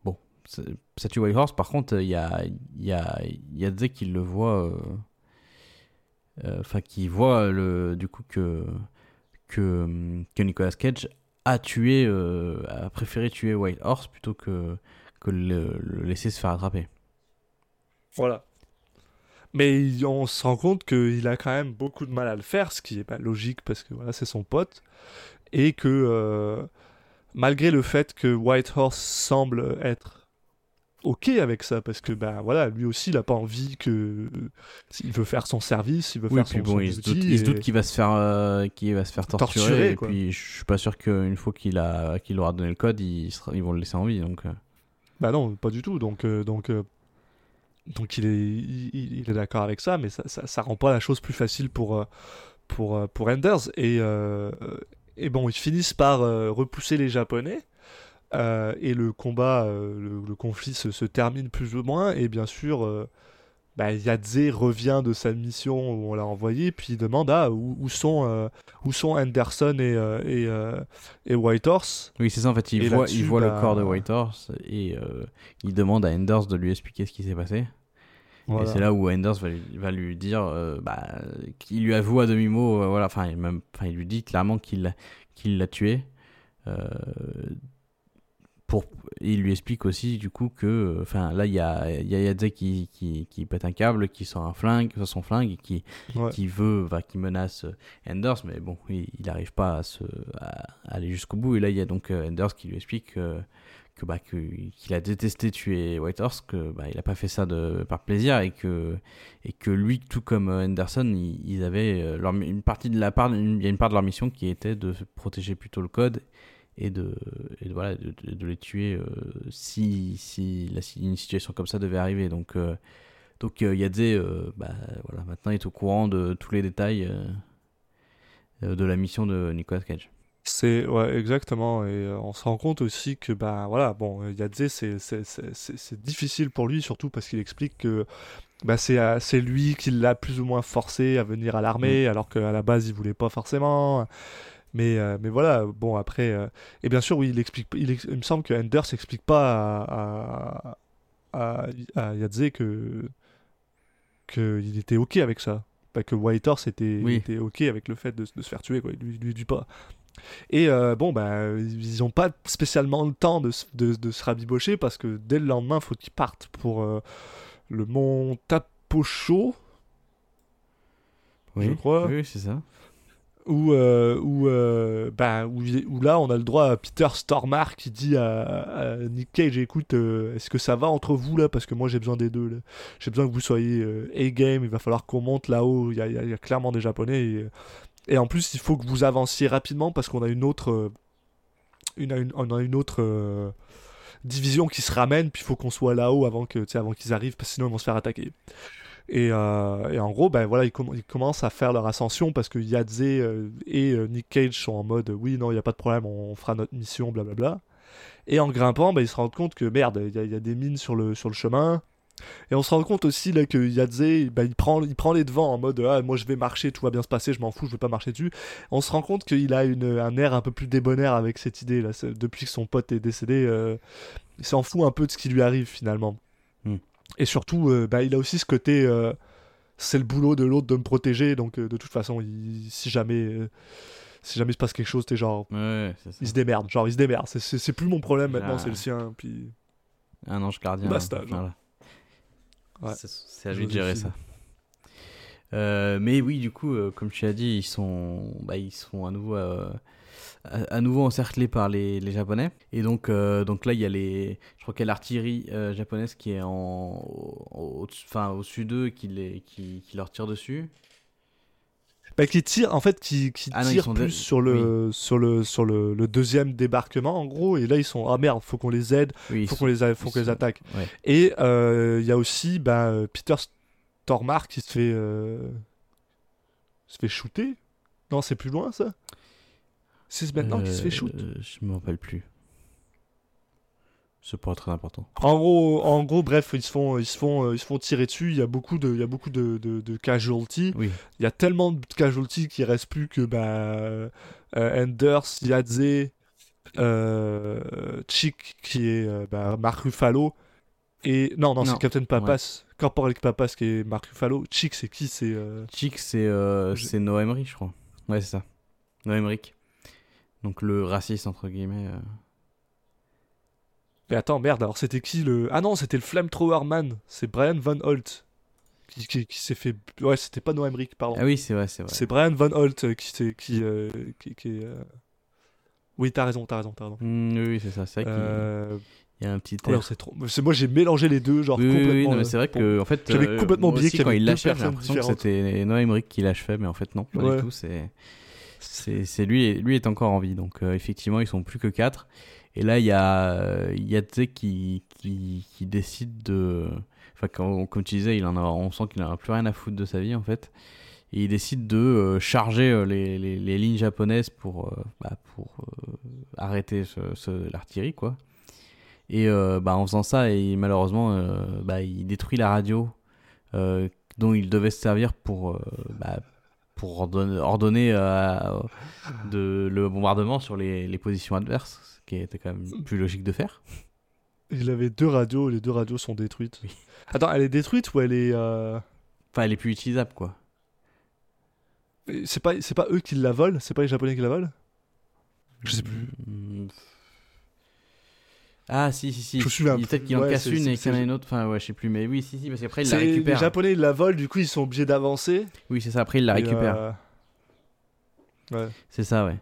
bon, ça tue White Horse. Par contre, il y a, y a, y a Zek qui le voit, enfin qui voit le, du coup que que, que Nicolas Cage a tué, euh, a préféré tuer White Horse plutôt que que le, laisser se faire attraper. Voilà. Mais on se rend compte qu'il a quand même beaucoup de mal à le faire, ce qui est pas logique parce que voilà, c'est son pote. Et que euh, malgré le fait que White Horse semble être ok avec ça, parce que ben voilà, lui aussi il a pas envie que. Il veut faire son service, il veut Oui, faire puis son, bon, son il se doute, il se et- doute qu'il va se faire, euh, qu'il va se faire torturer. Torturer, et quoi. puis je suis pas sûr qu'une fois qu'il a, qu'il aura donné le code, il sera- ils vont le laisser en vie. Donc, euh. Bah non, pas du tout. Donc, euh, donc, euh, donc il est, il, est d'accord avec ça, mais ça, ça, ça rend pas la chose plus facile pour, euh, pour, euh, pour Enders. Et, euh, et bon, ils finissent par euh, repousser les Japonais. Euh, et le combat, euh, le, le conflit se, se termine plus ou moins. Et bien sûr, euh, bah, Yadze revient de sa mission où on l'a envoyé, puis il demande ah, où, où sont, euh, où sont Anderson et, et, et Whitehorse? Oui, c'est ça. En fait, il Et voit, il voit bah- le corps de White Horse et il demande à Enders de lui expliquer ce qui s'est passé. Voilà. Et c'est là où Enders va lui, va lui dire, euh, bah, qu'il lui avoue à demi mot, voilà, enfin, il, même, il lui dit clairement qu'il l'a- qu'il l'a tué. Euh, pour, il lui explique aussi du coup que, enfin, là il y a, y a Yadze qui, qui, qui pète un câble, qui sort un flingue, sort son flingue qui, Ouais. qui veut, va, qui menace Enders, mais bon, il n'arrive pas à, se, à aller jusqu'au bout. Et là, il y a donc euh, Enders qui lui explique que, que, bah, qu'il a détesté tuer Whitehorse, que bah, il a pas fait ça de, par plaisir et que, et que lui, tout comme euh, Henderson, ils, ils avaient euh, leur, une partie de la part, il y a une part de leur mission qui était de protéger plutôt le code et de, et de, voilà, de, les tuer euh, si, si, une situation comme ça devait arriver. Donc, euh, donc euh, Yadze, euh, bah, voilà, maintenant est au courant de tous les détails de la mission de Nicolas Cage. C'est ouais exactement et on se rend compte aussi que bah voilà bon Yadze c'est difficile pour lui surtout parce qu'il explique que bah c'est c'est lui qui l'a plus ou moins forcé à venir à l'armée alors qu'à la base il voulait pas forcément mais euh, mais voilà bon après euh, et bien sûr oui il explique il, ex- il me semble que Enders explique pas à à, à, à Yadze que que il était ok avec ça pas que Whitehorse était, Oui. était ok avec le fait de, de se faire tuer quoi il lui, il lui dit pas et euh, bon, bah, ils n'ont pas spécialement le temps de, se- de, de se rabibocher parce que dès le lendemain, faut qu'ils partent pour le mont Tapocho. Je crois. Oui, c'est ça. Où, euh, euh, bah, où, là on a le droit à Peter Stormare qui dit à, Nick Cage écoute euh, est-ce que ça va entre vous là? Parce que moi j'ai besoin des deux j'ai besoin que vous soyez euh, A-game il va falloir qu'on monte là-haut il y a, clairement des japonais et, en plus il faut que vous avanciez rapidement parce qu'on a une autre on a une autre division qui se ramène puis il faut qu'on soit là-haut avant que avant qu'ils arrivent parce que sinon ils vont se faire attaquer et, euh, et en gros, ben voilà, ils, comm- ils commencent à faire leur ascension parce que Yadze euh, et euh, Nick Cage sont en mode oui, non, il n'y a pas de problème, on fera notre mission, blablabla. Et en grimpant, ben, ils se rendent compte que merde, il y, a- des mines sur le, chemin. Et on se rend compte aussi là, que Yadze, ben, il, prend, il prend les devants en mode ah, moi je vais marcher, tout va bien se passer, je m'en fous, je veux pas marcher dessus. On se rend compte qu'il a un air un peu plus débonnaire avec cette idée là. Depuis que son pote est décédé, il s'en fout un peu de ce qui lui arrive finalement. Et surtout, euh, bah, il a aussi ce côté. euh, c'est le boulot de l'autre de me protéger, donc euh, de toute façon, il- si jamais. euh, si jamais il se passe quelque chose, t'es genre. Ouais, c'est ça. Il se démerde, genre il se démerde. C'est- plus mon problème maintenant, Ah. c'est le sien. Puis. Un ange gardien. Basta, genre. voilà. Ouais. C'est- à lui de gérer ça. Euh, mais oui, du coup, euh, comme tu as dit, ils sont, bah, ils sont à nouveau, euh, à, nouveau encerclés par les, les Japonais. Et donc, euh, donc là, il y a les, je crois qu'il y a l'artillerie euh, japonaise qui est en, au, au- enfin, au-dessus d'eux, qui, les, qui, qui leur tire dessus. Bah, qui tire, en fait, qui, qui Ah tire plus de- sur, le, sur, le, sur le, le deuxième débarquement, en gros. Et là, ils sont. Ah merde, faut qu'on les aide, Oui, faut qu'on les, a- faut qu'on les attaque. ouais. Et euh, il y a aussi bah, Peter Stormare qui se fait. se fait shooter. Non, c'est plus loin ça? C'est maintenant qu'il se fait shoot. Euh, Je me rappelle plus. C'est pas très important. En gros, en gros, bref, ils se font, ils se font, ils se font tirer dessus. Il y a beaucoup de, il y a beaucoup de, de, de casualties. Oui. Il y a tellement de casualties qu'il reste plus que bah, euh, Anders, Yadze, euh, Chick qui est euh, bah, Mark Ruffalo et non non, Non. c'est Captain Papas, Corporal Papas qui est Mark Ruffalo. Chick c'est qui? C'est euh, Chick, c'est euh, Je- c'est Noah Emmerich, je crois. Ouais, c'est ça. Noah Emmerich. Donc le raciste, entre guillemets. euh. mais attends merde alors c'était qui le ah non c'était le Flamethrower Man c'est Brian Van Holt qui, qui, qui s'est fait ouais c'était pas Noah Emmerich pardon Ah oui, c'est vrai, c'est vrai. C'est Brian Van Holt euh, qui, s'est- qui, euh, qui, qui est, euh, Oui, t'as raison, t'as raison, t'as raison. Mm, oui, oui, c'est ça. C'est vrai qu'il Euh, y a un petit ouais, air. c'est trop... c'est- Moi, j'ai mélangé les deux, genre oui, oui, complètement. oui, non, mais euh, c'est vrai pour- que en fait, J'avais euh, complètement moi oublié aussi, qu'il y quand avait il deux lâchait, j'ai personnes l'impression que différentes. c'était Noah Emmerich qui l'achevait, mais en fait non, pas Ouais. du tout. C'est c'est lui, lui est encore en vie, donc euh, effectivement ils sont plus que quatre. Et là il y a euh, qui qui décide de, enfin quand- comme tu disais, il en a, on sent qu'il en a plus rien à foutre de sa vie en fait. Et il décide de euh, charger euh, les, les, lignes japonaises pour, bah, pour arrêter ce, ce- l'artillerie, quoi. Et bah, en faisant ça, malheureusement, bah, il détruit la radio dont il devait se servir pour, pour ordonner, ordonner euh, de, le bombardement sur les, les positions adverses, ce qui était quand même plus logique de faire. Il avait deux radios, les deux radios sont détruites. Oui. Attends, elle est détruite ou elle est. euh, Enfin, elle est plus utilisable, quoi. C'est pas, c'est pas eux qui la volent? C'est pas les Japonais qui la volent? Je sais plus. Mm. Ah, si, si, si. Je Peut-être qu'il en Ouais, casse une et qu'il y en a une autre. Enfin, ouais, je sais plus. Mais oui, si, si, parce qu'après, il la C'est- Les récupère. Japonais ils la volent, du coup ils sont obligés d'avancer. Oui, c'est ça. Après, il la et, récupère. euh, Ouais. C'est ça, ouais.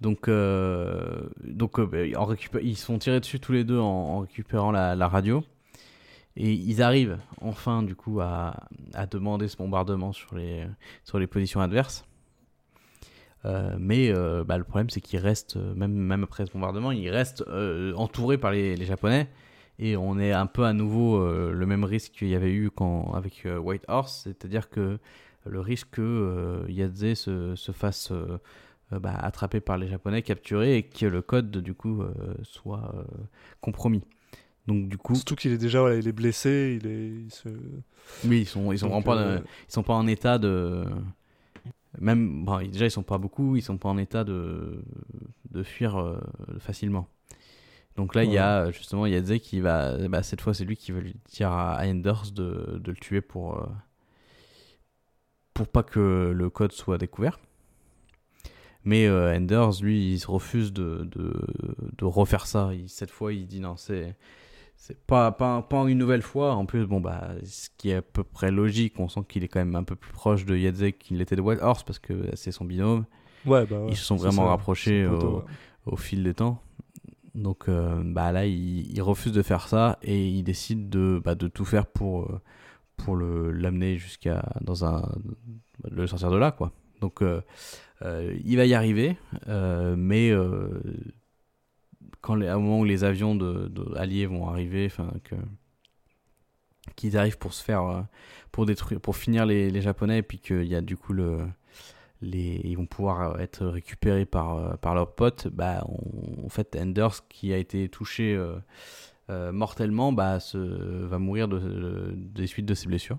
Donc, euh, donc euh, bah, en récupé- ils se font tirer dessus tous les deux en, en récupérant la, la radio. Et ils arrivent enfin, du coup, à, à demander ce bombardement sur les, sur les positions adverses. Euh, mais euh, bah, le problème, c'est qu'ils restent, euh, même, même après ce bombardement, ils restent euh, entourés par les, les Japonais. Et on est un peu à nouveau le même risque qu'il y avait eu quand, avec White Horse, c'est-à-dire que le risque que Yadze se, se fasse bah, attrapé par les Japonais, capturé, et que le code, du coup, soit compromis. Donc, du coup, Surtout qu'il est déjà voilà, il est blessé, il est. il se- oui, ils sont, ils sont donc, vraiment pas, euh, ils sont pas en état de. Même, bon, déjà, ils sont pas beaucoup, ils sont pas en état de, de fuir euh, facilement. Donc là, il y a justement Yadze qui va. Bah, cette fois, c'est lui qui va lui dire à Enders de, de le tuer pour. euh, pour pas que le code soit découvert. Mais euh, Enders, lui, il se refuse de, de, de refaire ça. Il- cette fois, il dit non, c'est. C'est pas, pas, pas une nouvelle fois. En plus, bon, bah, ce qui est à peu près logique, on sent qu'il est quand même un peu plus proche de Yadze qu'il était de White Horse parce que c'est son binôme. Ouais, bah, ouais, ils se sont vraiment ça, rapprochés au, ouais. au fil des temps. Donc euh, bah là, il, il refuse de faire ça et il décide de, bah, de tout faire pour, euh, pour l'amener jusqu'à dans un le sortir de là quoi. Donc euh, euh, il va y arriver, mais quand les, moment où les avions de, alliés vont arriver, enfin que qu'ils arrivent pour se faire euh, pour détruire pour finir les, japonais et puis qu'il y a du coup le les, ils vont pouvoir euh, être récupérés par, euh, par leurs potes, bah, en fait, Anders, qui a été touché mortellement, bah, se, va mourir de, de- des suites de ses blessures.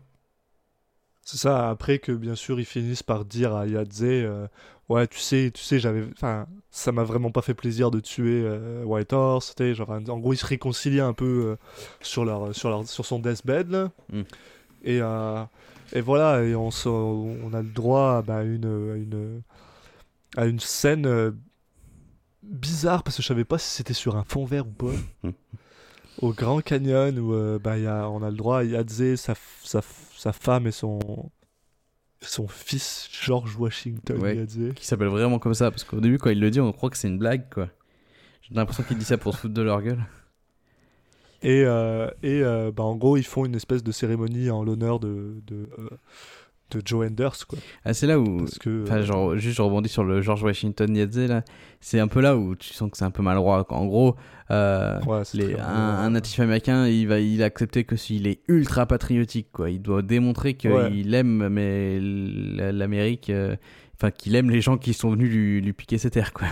C'est ça, après que bien sûr ils finissent par dire à Yadze euh, Ouais, tu sais, tu sais, j'avais. Enfin, ça m'a vraiment pas fait plaisir de tuer euh, Whitehorse. Genre, en gros, ils se réconcilient un peu euh, sur, leur, sur, leur, sur son deathbed. Là. Mm. Et, et voilà, et on, se- on a le droit à bah, une, à une, à une scène bizarre parce que je savais pas si c'était sur un fond vert ou pas. Au Grand Canyon où bah, il y a, on a le droit à Yadze, sa, sa, sa femme et son, son fils George Washington Ouais. Qui s'appelle vraiment comme ça, parce qu'au début, quand il le dit, on croit que c'est une blague, quoi. J'ai l'impression qu'il dit ça pour se foutre de leur gueule. Et, euh, et euh, bah, en gros, ils font une espèce de cérémonie en l'honneur de, de, euh, de Joe Anders. Quoi. Ah, c'est là où. Parce que, Enfin, euh, genre, juste, je rebondis sur le George Washington Yadze, là. C'est un peu là où tu sens que c'est un peu maladroit. En gros, euh, ouais, les- un, un euh, natif américain, il va, il a accepté que s'il est ultra patriotique, quoi. Il doit démontrer qu'il Ouais. aime, mais l'Amérique, euh, enfin, qu'il aime les gens qui sont venus lui, lui piquer ses terres, quoi.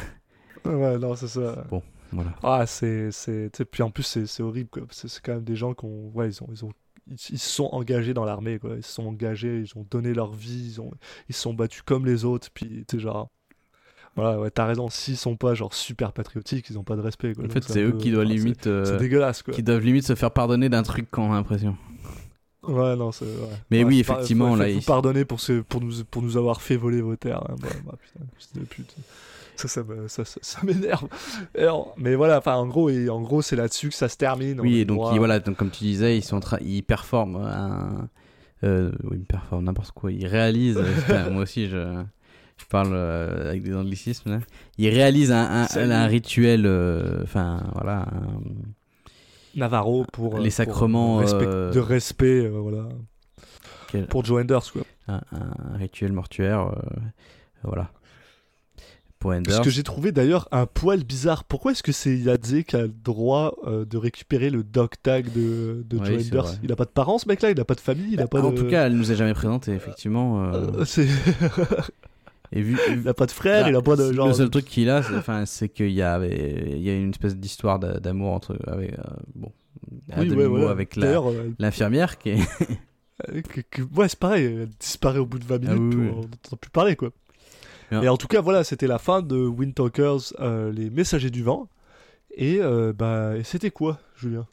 Ouais, non, c'est ça. Bon. Voilà. Ah, c'est. c'est- Puis en plus, c'est horrible. quoi, C'est quand même des gens qui ont. Ouais, ils ont. Ils ont ils se sont engagés dans l'armée, quoi. Ils se sont engagés, ils ont donné leur vie, ils, ont, ils se sont battus comme les autres. Puis, sais, genre. Voilà, ouais, t'as raison. S'ils sont pas, genre, super patriotiques, ils ont pas de respect, quoi. En fait, c'est eux peu- qui doivent enfin, c'est- limite, euh, C'est dégueulasse, quoi. qui doivent limite se faire pardonner d'un truc quand on a l'impression. Ouais, non, c'est. ouais. Mais Ouais, oui, effectivement, là, Faites-vous il- pardonner pour, ce, pour, nous, pour nous avoir fait voler vos terres. hein. Bah, bah, putain, de pute. <laughs> Ça, ça, m'énerve. Mais voilà, enfin, en gros, et, en gros c'est là-dessus que ça se termine. Oui, et donc droit- ils- voilà, donc comme tu disais, ils sont en train, ils performent un, euh, oui, ils performent n'importe quoi, ils réalisent. <laughs> putain, moi aussi, je, je parle euh, avec des anglicismes là. Ils réalisent un, un, Salut. un rituel, euh, enfin voilà, un- Navarro pour. Les euh, pour, sacrements, euh, respect- euh, De respect, euh, voilà. quel- Pour Joe Enders, quoi. un, rituel mortuaire, euh, voilà. Pour Enders. Ce que j'ai trouvé d'ailleurs un poil bizarre. Pourquoi est-ce que c'est Yadze qui a le droit euh, de récupérer le dog tag de, de Oui, Joe Enders. Il a pas de parents, ce mec-là? Il a pas de famille Il a pas en de... tout cas, elle nous a jamais présenté, effectivement. euh, Euh, <laughs> et vu, <laughs> il a pas de frère, Bah, il a pas de genre. Le seul truc qu'il a, c'est, qu'il y a, il y a une espèce d'histoire d'a- d'amour entre, avec, euh, bon, Oui, ouais, voilà. avec l'infirmière qui est. Ouais, c'est pareil, elle disparaît au bout de 20 minutes, Ah oui. on n'entend plus parler quoi. Bien. Et en tout cas, voilà, c'était la fin de Windtalkers, euh, les messagers du vent. Et euh, bah, c'était quoi, Julien?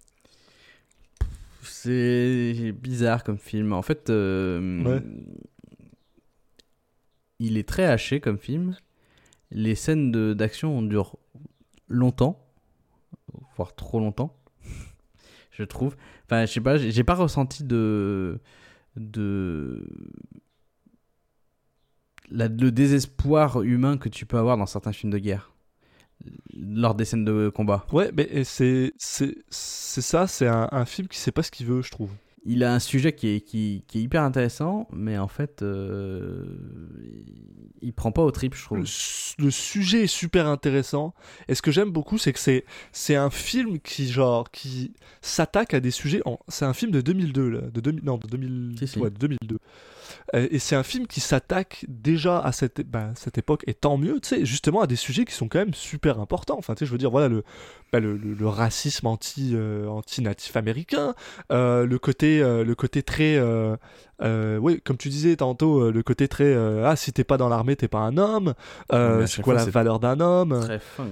C'est bizarre comme film. En fait, euh, Ouais. il est très haché comme film. Les scènes de- d'action durent longtemps, voire trop longtemps, <laughs> je trouve. Enfin, je sais pas, j'ai j'ai pas ressenti de de la- le désespoir humain que tu peux avoir dans certains films de guerre lors des scènes de combat. Ouais, mais c'est ça, c'est un, un film qui sait pas ce qu'il veut, je trouve. il a un sujet qui est, qui, qui est hyper intéressant, mais en fait, euh, il prend pas au trip, je trouve. le sujet est super intéressant. Et ce que j'aime beaucoup, c'est que c'est c'est un film qui genre qui s'attaque à des sujets. C'est un film de 2002 là, de 2000 non de 2000 Si, si. ouais, de 2002. Euh, et c'est un film qui s'attaque déjà à cette, bah, cette époque, et tant mieux, tu sais, justement à des sujets qui sont quand même super importants. Enfin, tu sais, je veux dire, voilà, le, bah, le, racisme anti, euh, anti-natif américain, euh, le, côté, le côté très. Euh, oui, comme tu disais tantôt, euh, le côté très. euh, ah, si t'es pas dans l'armée, t'es pas un homme. Euh, c'est quoi fois, la valeur d'un homme?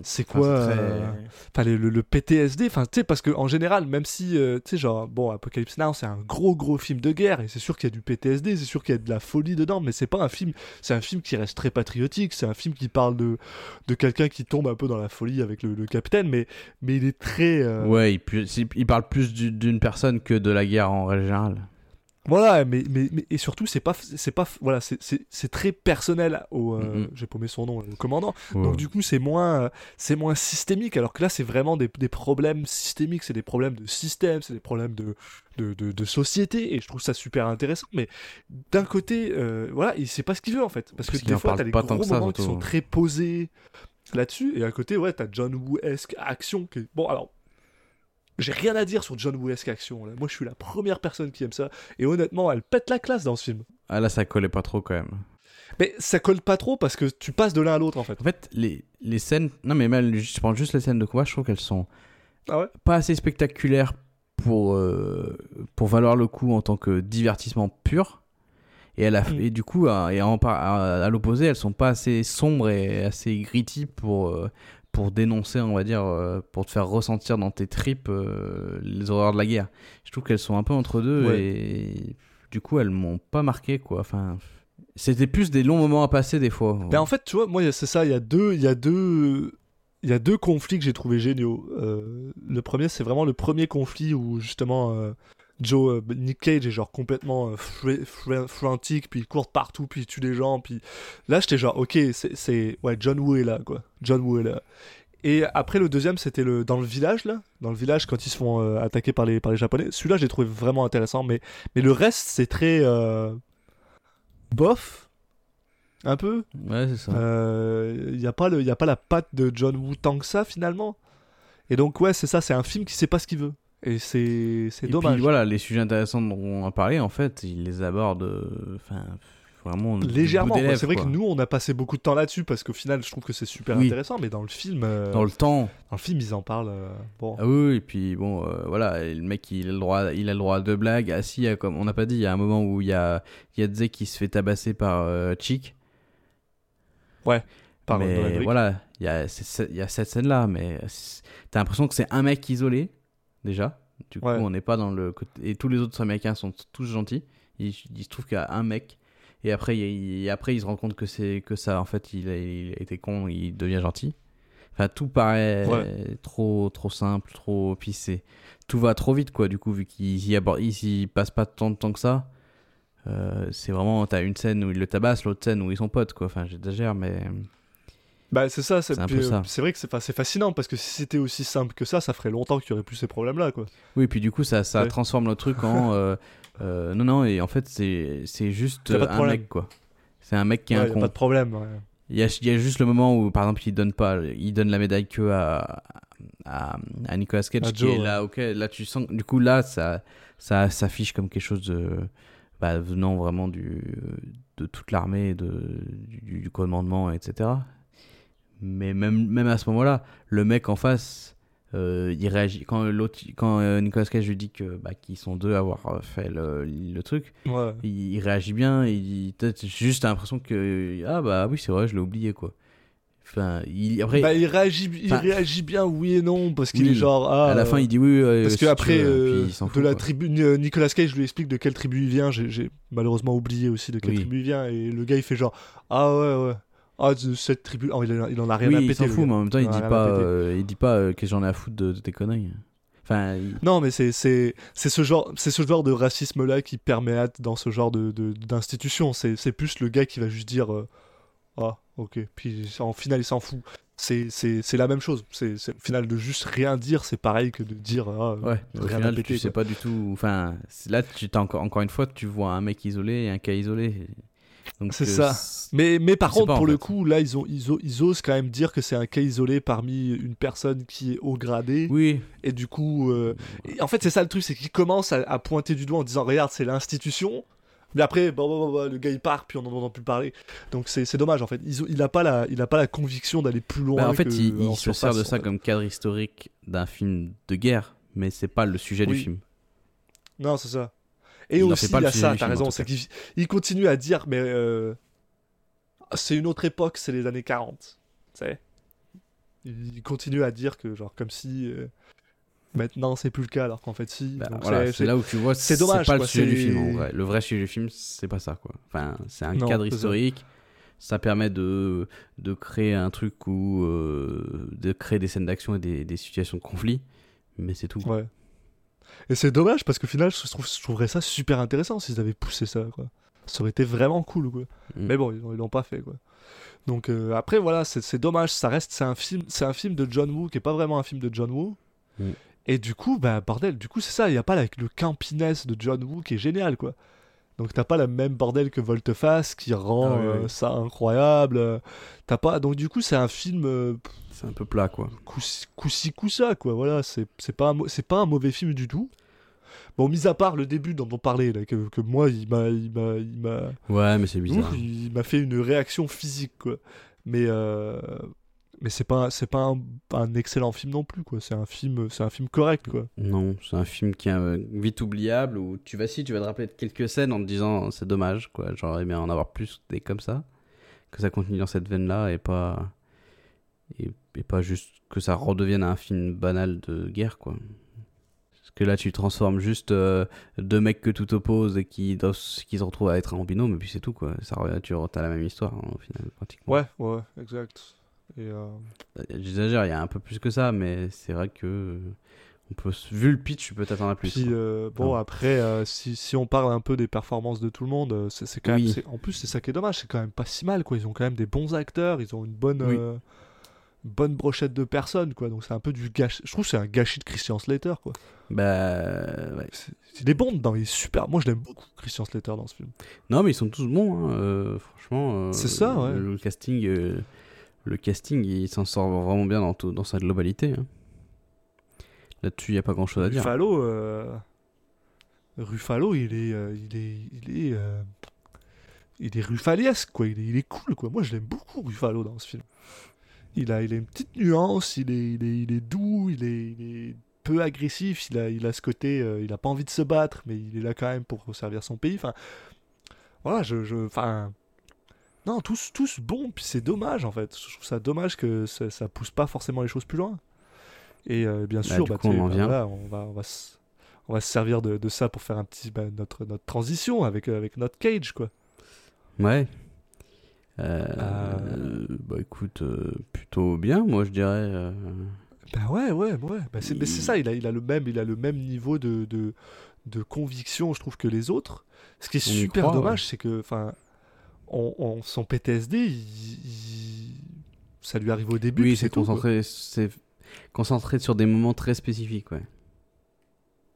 c'est quoi très- enfin le, le- le PTSD enfin tu sais parce que en général même si tu sais genre bon Apocalypse Now c'est un gros gros film de guerre et c'est sûr qu'il y a du PTSD c'est sûr qu'il y a de la folie dedans mais c'est pas un film c'est un film qui reste très patriotique c'est un film qui parle de de quelqu'un qui tombe un peu dans la folie avec le, le capitaine mais mais il est très Ouais, il, parle plus du- d'une personne que de la guerre en règle générale. Voilà, mais, mais, mais- et surtout, c'est pas, c'est pas, voilà, c'est- très personnel au, euh, Mhm. j'ai paumé son nom, au commandant. Ouais. Donc du coup, c'est moins, c'est moins systémique. Alors que là, c'est vraiment des, des problèmes systémiques, c'est des problèmes de système, c'est des problèmes de, de, de, de société. Et je trouve ça super intéressant. Mais d'un côté, euh, voilà, il sait pas ce qu'il veut en fait, parce, Parce que des fois, t'as des gros ça, moments qui sont très posés là-dessus. Et à côté, ouais, t'as John Woo-esque action. Qui est... Bon, alors. J'ai rien à dire sur John Woo-esque action. là. Moi, je suis la première personne qui aime ça. Et honnêtement, elle pète la classe dans ce film. Ah là, ça collait pas trop quand même. Mais ça colle pas trop parce que tu passes de l'un à l'autre en fait. En fait, les, les scènes. Non, mais même, je prends juste les scènes de combat, je trouve qu'elles sont Ah ouais? pas assez spectaculaires pour, euh, pour valoir le coup en tant que divertissement pur. Et, elle a, Mm. et du coup, à, et en par- à, à l'opposé, elles sont pas assez sombres et assez gritty pour, euh, pour dénoncer, on va dire, euh, pour te faire ressentir dans tes tripes euh, les horreurs de la guerre. Je trouve qu'elles sont un peu entre deux Ouais. et du coup, elles m'ont pas marqué, quoi. Enfin, c'était plus des longs moments à passer des fois. Ben en fait, tu vois, moi c'est ça, il y a deux, il y a deux, il y a deux conflits que j'ai trouvé géniaux. Euh, le premier, c'est vraiment le premier conflit où justement euh, Joe, euh, Nick Cage est genre complètement euh, fr- fr- frantique, puis il court partout, puis il tue des gens, puis là j'étais genre ok, c'est, ouais John Woo est là quoi, John Woo est là. Et après le deuxième, c'était le dans le village là, dans le village quand ils se font euh, attaquer par les par les japonais. Celui-là, j'ai trouvé vraiment intéressant, mais mais le reste, c'est très euh, bof, un peu. Ouais, c'est ça. Il n'y a, pas le- y a pas la patte de John Woo tant que ça finalement. Et donc ouais, c'est ça, c'est un film qui sait pas ce qu'il veut. Et c'est c'est Et dommage. puis voilà, les sujets intéressants dont on a parlé, en fait, il les aborde euh, enfin, vraiment Légèrement. C'est vrai quoi. que nous, on a passé beaucoup de temps là-dessus parce qu'au final, je trouve que c'est super Oui. intéressant. Mais dans le film, euh, Dans le temps. dans le film, ils en parlent. euh, bon. Ah oui, et puis bon, euh, voilà, le mec, il a le droit, il a le droit à deux blagues. Ah si, a comme on n'a pas dit, il y a un moment où il y a, il y a Zé qui se fait tabasser par Chick. par mais voilà, il y a, il y a cette scène-là, mais t'as l'impression que c'est un mec isolé, déjà. Du coup, Ouais. on n'est pas dans le côté... Et tous les autres Américains sont tous gentils. Il, il se trouve qu'il y a un mec. Et après, il, après, il se rend compte que c'est que ça, en fait, il a, il a été con, il devient gentil. Enfin, tout paraît Ouais. trop, trop simple, trop... Puis c'est... Tout va trop vite, quoi, du coup, vu qu'il y aborde- il s'y passe pas tant de temps que ça. Euh, c'est vraiment... T'as une scène où il le tabasse, l'autre scène où ils sont potes, quoi. Enfin, j'exagère, mais... Bah c'est ça. C'est euh, vrai que c'est fascinant parce que si c'était aussi simple que ça, ça ferait longtemps qu'il y aurait plus ces problèmes-là quoi. Oui, puis du coup, ça, ça Ouais. transforme le truc en. <laughs> euh, euh, non, non, et en fait, c'est c'est juste euh, un problème. mec, quoi. C'est un mec qui est Ouais, un con. pas de problème. ouais. Il y a, il y a juste le moment où, par exemple, il donne pas, il donne la médaille que à, à, à Nicolas Cage, À qui Joe, est là, ok, là tu sens, du coup là, ça, ça s'affiche comme quelque chose de, bah, venant vraiment du, de toute l'armée, de, du, du commandement, etc. Mais même, même à ce moment-là, le mec en face, euh, il réagit quand l'autre, quand euh, Nicolas Cage lui dit que, bah, qu'ils sont deux à avoir euh, fait le, le truc, Ouais. il, il réagit bien, il peut-être juste l'impression que ah bah oui c'est vrai je l'ai oublié quoi. Enfin il après Bah, il réagit, il réagit bien, oui et non, parce qu'il Oui. est genre. Ah, à la fin il dit oui. Parce si que tu après, veux, euh, de la tribu, Nicolas Cage lui explique de quelle tribu il vient. J'ai- J'ai malheureusement oublié aussi de quelle Oui. tribu il vient. Et le gars il fait genre ah ouais ouais ah cette tribu. Oh, il, en a- il en a rien Oui à il péter. s'en le fout mais en même temps Il il dit pas euh, il dit pas euh, que j'en ai à foutre de, de tes conneries. Enfin il- Non mais c'est c'est c'est ce genre c'est ce genre de racisme là qui perméate dans ce genre de d'institution. C'est c'est plus le gars qui va juste dire euh, ah ok puis en final il s'en fout. C'est c'est c'est la même chose. C'est au final de juste rien dire c'est pareil que de dire ah ouais au rien à final péter, tu sais quoi. pas du tout enfin là tu encore encore une fois tu vois un mec isolé et un cas isolé. Donc C'est euh, ça. Mais, mais par contre, pour le fait. coup, là, ils, ont, ils, osent quand même dire que c'est un cas isolé parmi une personne qui est haut gradé. Oui Et du coup, euh, et en fait, c'est ça le truc, c'est qu'ils commencent à, à pointer du doigt en disant Regarde, c'est l'institution. Mais après, bon, bon, bon, bon, le gars il part, puis on n'en entend plus parler. Donc c'est dommage en fait. Il n'a pas, la- il a pas la conviction d'aller plus loin. Bah, en fait, que il, il se sert de ça comme cadre historique d'un film de guerre, mais c'est pas le sujet Oui. du film. Non, c'est ça. Et Il aussi, il y a ça, t'as raison. C'est qu'il il continue à dire Mais euh, c'est une autre époque, c'est les années 40. Tu sais Il continue à dire que, genre, comme si. euh, Maintenant, c'est plus le cas, alors qu'en fait, si. Bah, voilà, c'est- là où tu vois c'est dommage, pas le sujet du film en vrai. Le vrai sujet du film, c'est pas ça quoi. Enfin, c'est un Non, cadre ça. historique. Ça permet de, de créer un truc où euh, de créer des scènes d'action et des, des situations de conflit, mais c'est tout. Ouais. Et c'est dommage parce qu'au final, je, trouve, je trouverais ça super intéressant s'ils avaient poussé ça, quoi. Ça aurait été vraiment cool, quoi. Mm. Mais bon, ils l'ont- pas fait, quoi. Donc euh, après, voilà, c'est dommage. Ça reste, c'est un film, c'est un film de John Woo qui est pas vraiment un film de John Woo. Mm. Et du coup, bah bordel, du coup c'est ça. Il y a pas la- le campiness de John Woo qui est génial, quoi. Donc t'as pas le même bordel que Volteface qui rend Ah oui, euh, ça incroyable. T'as pas. Donc du coup, c'est un film. euh, C'est un peu plat, quoi. coup-ci, coup-ça, quoi. Voilà, c'est pas, un pas un mauvais film du tout. Bon, mis à part le début dont on parlait, là, que, que moi, il m'a, Ouais, mais c'est bizarre. Il m'a fait une réaction physique, quoi. Mais, euh, mais c'est pas, c'est pas un, un excellent film non plus, quoi. C'est un film, c'est un film correct, quoi. Non, c'est un film qui est euh, vite oubliable où tu vas si tu vas te rappeler de quelques scènes en te disant c'est dommage quoi, j'aurais bien en avoir plus des comme ça, que ça continue dans cette veine là et pas et, et pas juste que ça redevienne un film banal de guerre quoi. Parce que là tu transformes juste euh, deux mecs que tout oppose et qui doivent qui se retrouvent à être en binôme et puis c'est tout quoi. Ça revient tu as la même histoire hein, au final pratiquement. Ouais, ouais, exact. Euh, J'exagère, il y a un peu plus que ça mais c'est vrai que euh, on peut vu le pitch, tu peux t'attendre à plus. Puis euh, bon Ah. après euh, si, si on parle un peu des performances de tout le monde, c'est quand Oui. même en plus c'est ça qui est dommage, c'est quand même pas si mal quoi. Ils ont quand même des bons acteurs, ils ont une bonne Oui. Bonne brochette de personnes quoi. Donc c'est un peu du gâchis. Je trouve c'est un gâchis de Christian Slater quoi. Bah ouais. C'est- Il est bon dedans, il est super. Moi je l'aime beaucoup Christian Slater dans ce film. Non, mais ils sont tous bons, hein, euh, franchement. euh, C'est ça, ouais. Le, casting, euh, le casting, il s'en sort vraiment bien dans, tout- dans sa globalité. hein. Là-dessus, il n'y a pas grand-chose à dire. Ruffalo, Ruffalo, il est, il est, il est, il est ruffaliesque quoi. Il est, il est cool quoi. Moi je l'aime beaucoup Ruffalo dans ce film. Il a, il a une petite nuance. Il est, il est, il est doux. Il est, il est peu agressif. Il a, il a ce côté. euh, il a pas envie de se battre, mais il est là quand même pour servir son pays. Enfin, voilà, je, je, enfin. Non, tous, tous bons, puis c'est dommage en fait. Je trouve ça dommage que ça, ça pousse pas forcément les choses plus loin. Et euh, bien sûr, bah, coup, on en bah, voilà, on va, on va, se, on va se servir de, de ça pour faire un petit bah, notre, notre transition avec, euh, avec notre cage quoi. Ouais. Euh. Bah écoute, euh, plutôt bien, moi je dirais. euh, Bah ouais, ouais, ouais. Bah, c'est, mais c'est Il- ça, il a, il a le même, il a le même niveau de, de, de conviction, je trouve, que les autres. Ce qui est On super croit, dommage, ouais. c'est que, enfin, on, on- son PTSD, il- ça lui arrive au début. Oui, c'est concentré, c'est concentré sur des moments très spécifiques, ouais.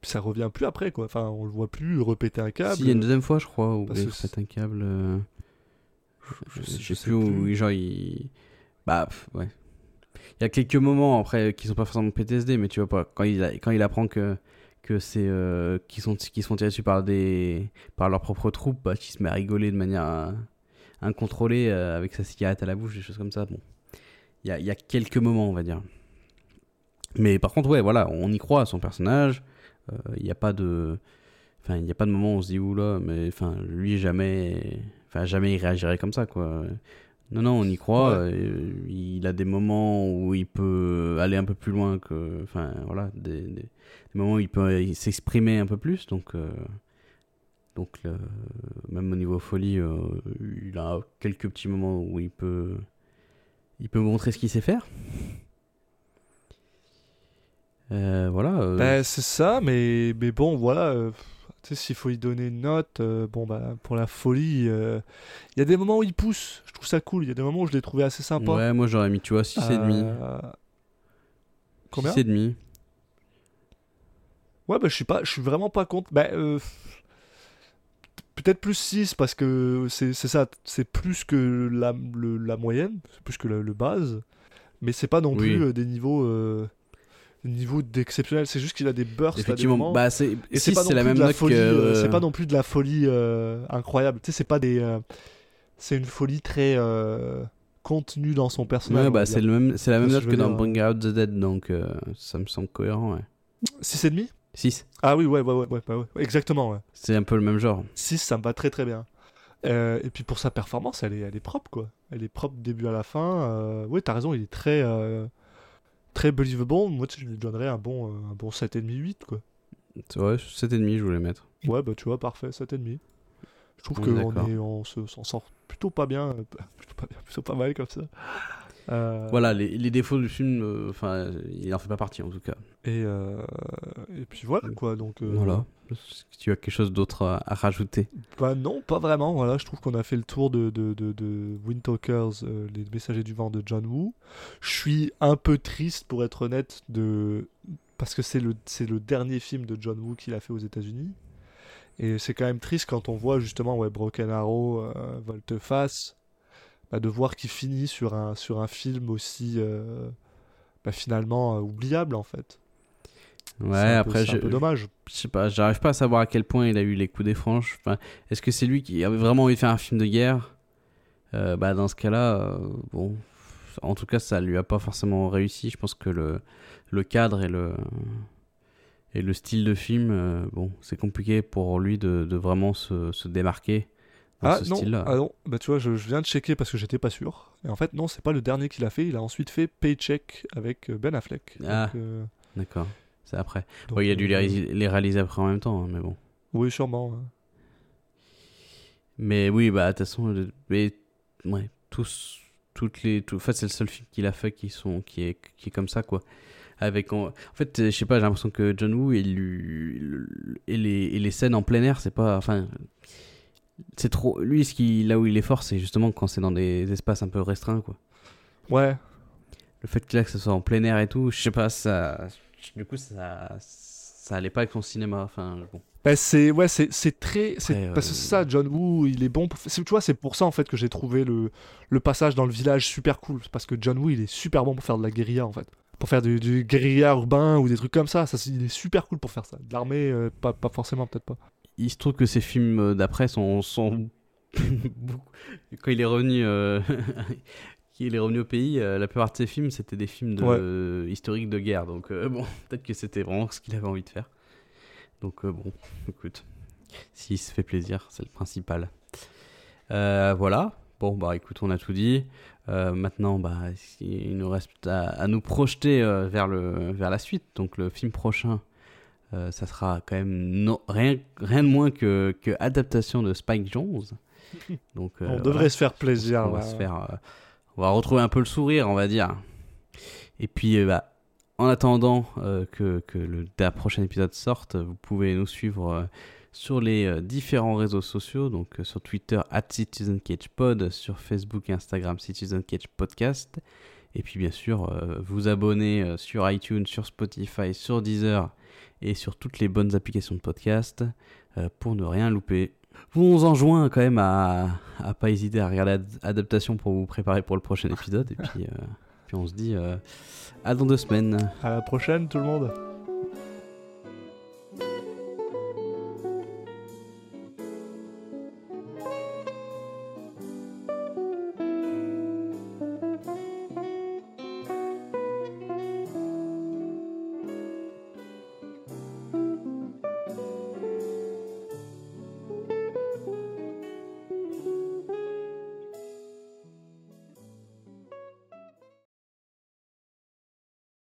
Ça revient plus après, quoi. Enfin, on le voit plus répéter un câble. Si, il y a une deuxième fois, je crois, où il fait un câble. Euh, Je- je sais- je plus où, plus. genre, il. Bah, pff, ouais. Il y a quelques moments après qui sont pas forcément PTSD, mais tu vois pas. Quand il, a- quand il apprend que, que c'est. euh, qu'ils sont, font tirer dessus par, des, par leurs propres troupes, bah, qu'il se met à rigoler de manière euh, incontrôlée euh, avec sa cigarette à la bouche, des choses comme ça. Bon. Il y a, il y a quelques moments, on va dire. Mais par contre, ouais, voilà, on y croit à son personnage. Euh, Il n'y a pas de. Enfin, il n'y a pas de moment où on se dit, oula, mais enfin, lui, jamais. Enfin, jamais il réagirait comme ça, quoi. Non, non, on y croit. Ouais. euh, il a des moments où il peut aller un peu plus loin que. Enfin, voilà, des, des- des moments où il peut s'exprimer un peu plus. Donc, euh, donc le- même au niveau folie, euh, il a quelques petits moments où il peut. Il peut montrer ce qu'il sait faire. Euh, voilà. Bah, c'est ça, mais, mais bon, voilà. Tu sais, s'il faut y donner une note, euh, bon, bah, pour la folie, euh, il y a des moments où il pousse. Je trouve ça cool. Il y a des moments où je l'ai trouvé assez sympa. ouais, moi j'aurais mis, tu vois, 6,5. et demi. Euh, Combien 6,5. et demi. Ouais, bah, je suis pas, je suis vraiment pas contre. Bah, peut-être plus 6 parce que c'est ça, c'est plus que la, le- la moyenne, c'est plus que le, le base, mais c'est pas non Oui. plus des niveaux, euh, des niveaux d'exceptionnel. C'est juste qu'il a des bursts, Effectivement, moments. bah c'est Et c'est pas non la même de la note folie, que. euh, c'est euh, pas non plus de la folie euh, incroyable. Tu sais, c'est pas des, euh, c'est une folie très euh, contenue dans son personnage. Ouais, bah c'est le même, c'est la même note que dans Bring Out the Dead, donc euh, ça me semble cohérent. Ouais. 6,5 6, Ah oui, ouais, ouais, ouais, ouais, bah ouais, exactement, ouais. c'est un peu le même genre. 6, ça me va très très bien. Euh, et puis pour sa performance, elle est, elle est propre, quoi. Elle est propre début à la fin. Euh, ouais, t'as raison, il est très, euh, très believable. Moi, je lui donnerais un bon, euh, un bon 7,5-8, quoi. Vrai, 7,5 je voulais mettre. Ouais, bah tu vois, parfait, 7,5. Je trouve On est qu'on on se- s'en sort plutôt pas bien, euh, <laughs> plutôt pas bien, plutôt pas mal comme ça. Euh, Voilà, les, les défauts du film, euh, enfin, il en fait pas partie en tout cas. Et, euh, et puis voilà quoi. Donc, Voilà. Tu as quelque chose d'autre à, à rajouter? Bah non, pas vraiment. Voilà, je trouve qu'on a fait le tour de, de, de, de Windtalkers, euh, les messagers du vent de John Woo. Je suis un peu triste, pour être honnête, de... parce que c'est le, c'est le dernier film de John Woo qu'il a fait aux États-Unis. Et c'est quand même triste quand on voit justement ouais, Broken Arrow, Volte-Face, bah, de voir qu'il finit sur un, sur un film aussi euh, bah, finalement euh, oubliable en fait. Ouais, C'est un peu- après, c'est un peu dommage. je sais pas, j'arrive pas à savoir à quel point il a eu les coups des franches. Enfin, est-ce que c'est lui qui avait vraiment envie de faire un film de guerre? Euh, Bah, dans ce cas-là, bon, en tout cas, ça lui a pas forcément réussi. Je pense que le, le cadre et le et le style de film, bon, c'est compliqué pour lui de, de vraiment se, se démarquer Ah ce non, style-là. ah non, bah tu vois, je, je viens de checker parce que j'étais pas sûr. Et en fait, non, c'est pas le dernier qu'il a fait. Il a ensuite fait Paycheck avec euh, Ben Affleck. Ah. Euh, D'accord, c'est après. donc, Bon, il a dû les, euh, réaliser- les réaliser après en même temps, hein, mais bon. Oui, sûrement. Mais oui, bah, de toute façon, le- mais, ouais, tous, toutes les, tout, en fait, c'est le seul film qu'il a fait qui sont, qui est, qui est comme ça, quoi. Avec, en, en fait, je sais pas, j'ai l'impression que John Woo et, lui, et, les, et les scènes en plein air, c'est pas, enfin, c'est trop, lui, ce qui, là où il est fort, c'est justement quand c'est dans des espaces un peu restreints, quoi. Ouais, Le fait que là, que ce soit en plein air et tout, je sais pas, ça, du coup, ça, ça allait pas avec son cinéma, enfin, bon. Bah, c'est ouais, c'est c'est très c'est parce que euh, c'est ça John Woo, il est bon pour... tu vois, c'est pour ça en fait que j'ai trouvé le le passage dans le village super cool parce que John Woo, il est super bon pour faire de la guérilla en fait. Pour faire du, du guérilla urbain ou des trucs comme ça, ça il est super cool pour faire ça. De l'armée euh, pas pas forcément peut-être pas. Il se trouve que ces films d'après sont, quand il est revenu euh, <laughs> est revenu au pays euh, la plupart de ses films c'était des films de, Ouais. historiques de guerre. Donc euh, bon <laughs> peut-être que c'était vraiment ce qu'il avait envie de faire. Donc euh, bon écoute s'il se fait plaisir c'est le principal. Voilà. Bon bah écoute on a tout dit. Maintenant bah il nous reste à, à nous projeter vers le vers la suite. Donc le film prochain ça sera quand même no- rien, rien de moins que, que adaptation de Spike Jones. <laughs> Donc, euh, on voilà. devrait se faire plaisir. On va ouais. se faire, euh, on va retrouver un peu le sourire, on va dire. Et puis, euh, bah, en attendant euh, que, que le la prochain épisode sorte, vous pouvez nous suivre euh, sur les euh, différents réseaux sociaux, donc euh, sur Twitter @CitizenCatchPod, sur Facebook et Instagram CitizenCatchPodcast, et puis bien sûr euh, vous abonner euh, sur iTunes, sur Spotify, sur Deezer et sur toutes les bonnes applications de podcast euh, pour ne rien louper. Vous on vous enjoint quand même à, à pas hésiter à regarder Ad- Adaptation pour vous préparer pour le prochain épisode, et puis, euh, puis on se dit euh, à dans deux semaines. À la prochaine tout le monde.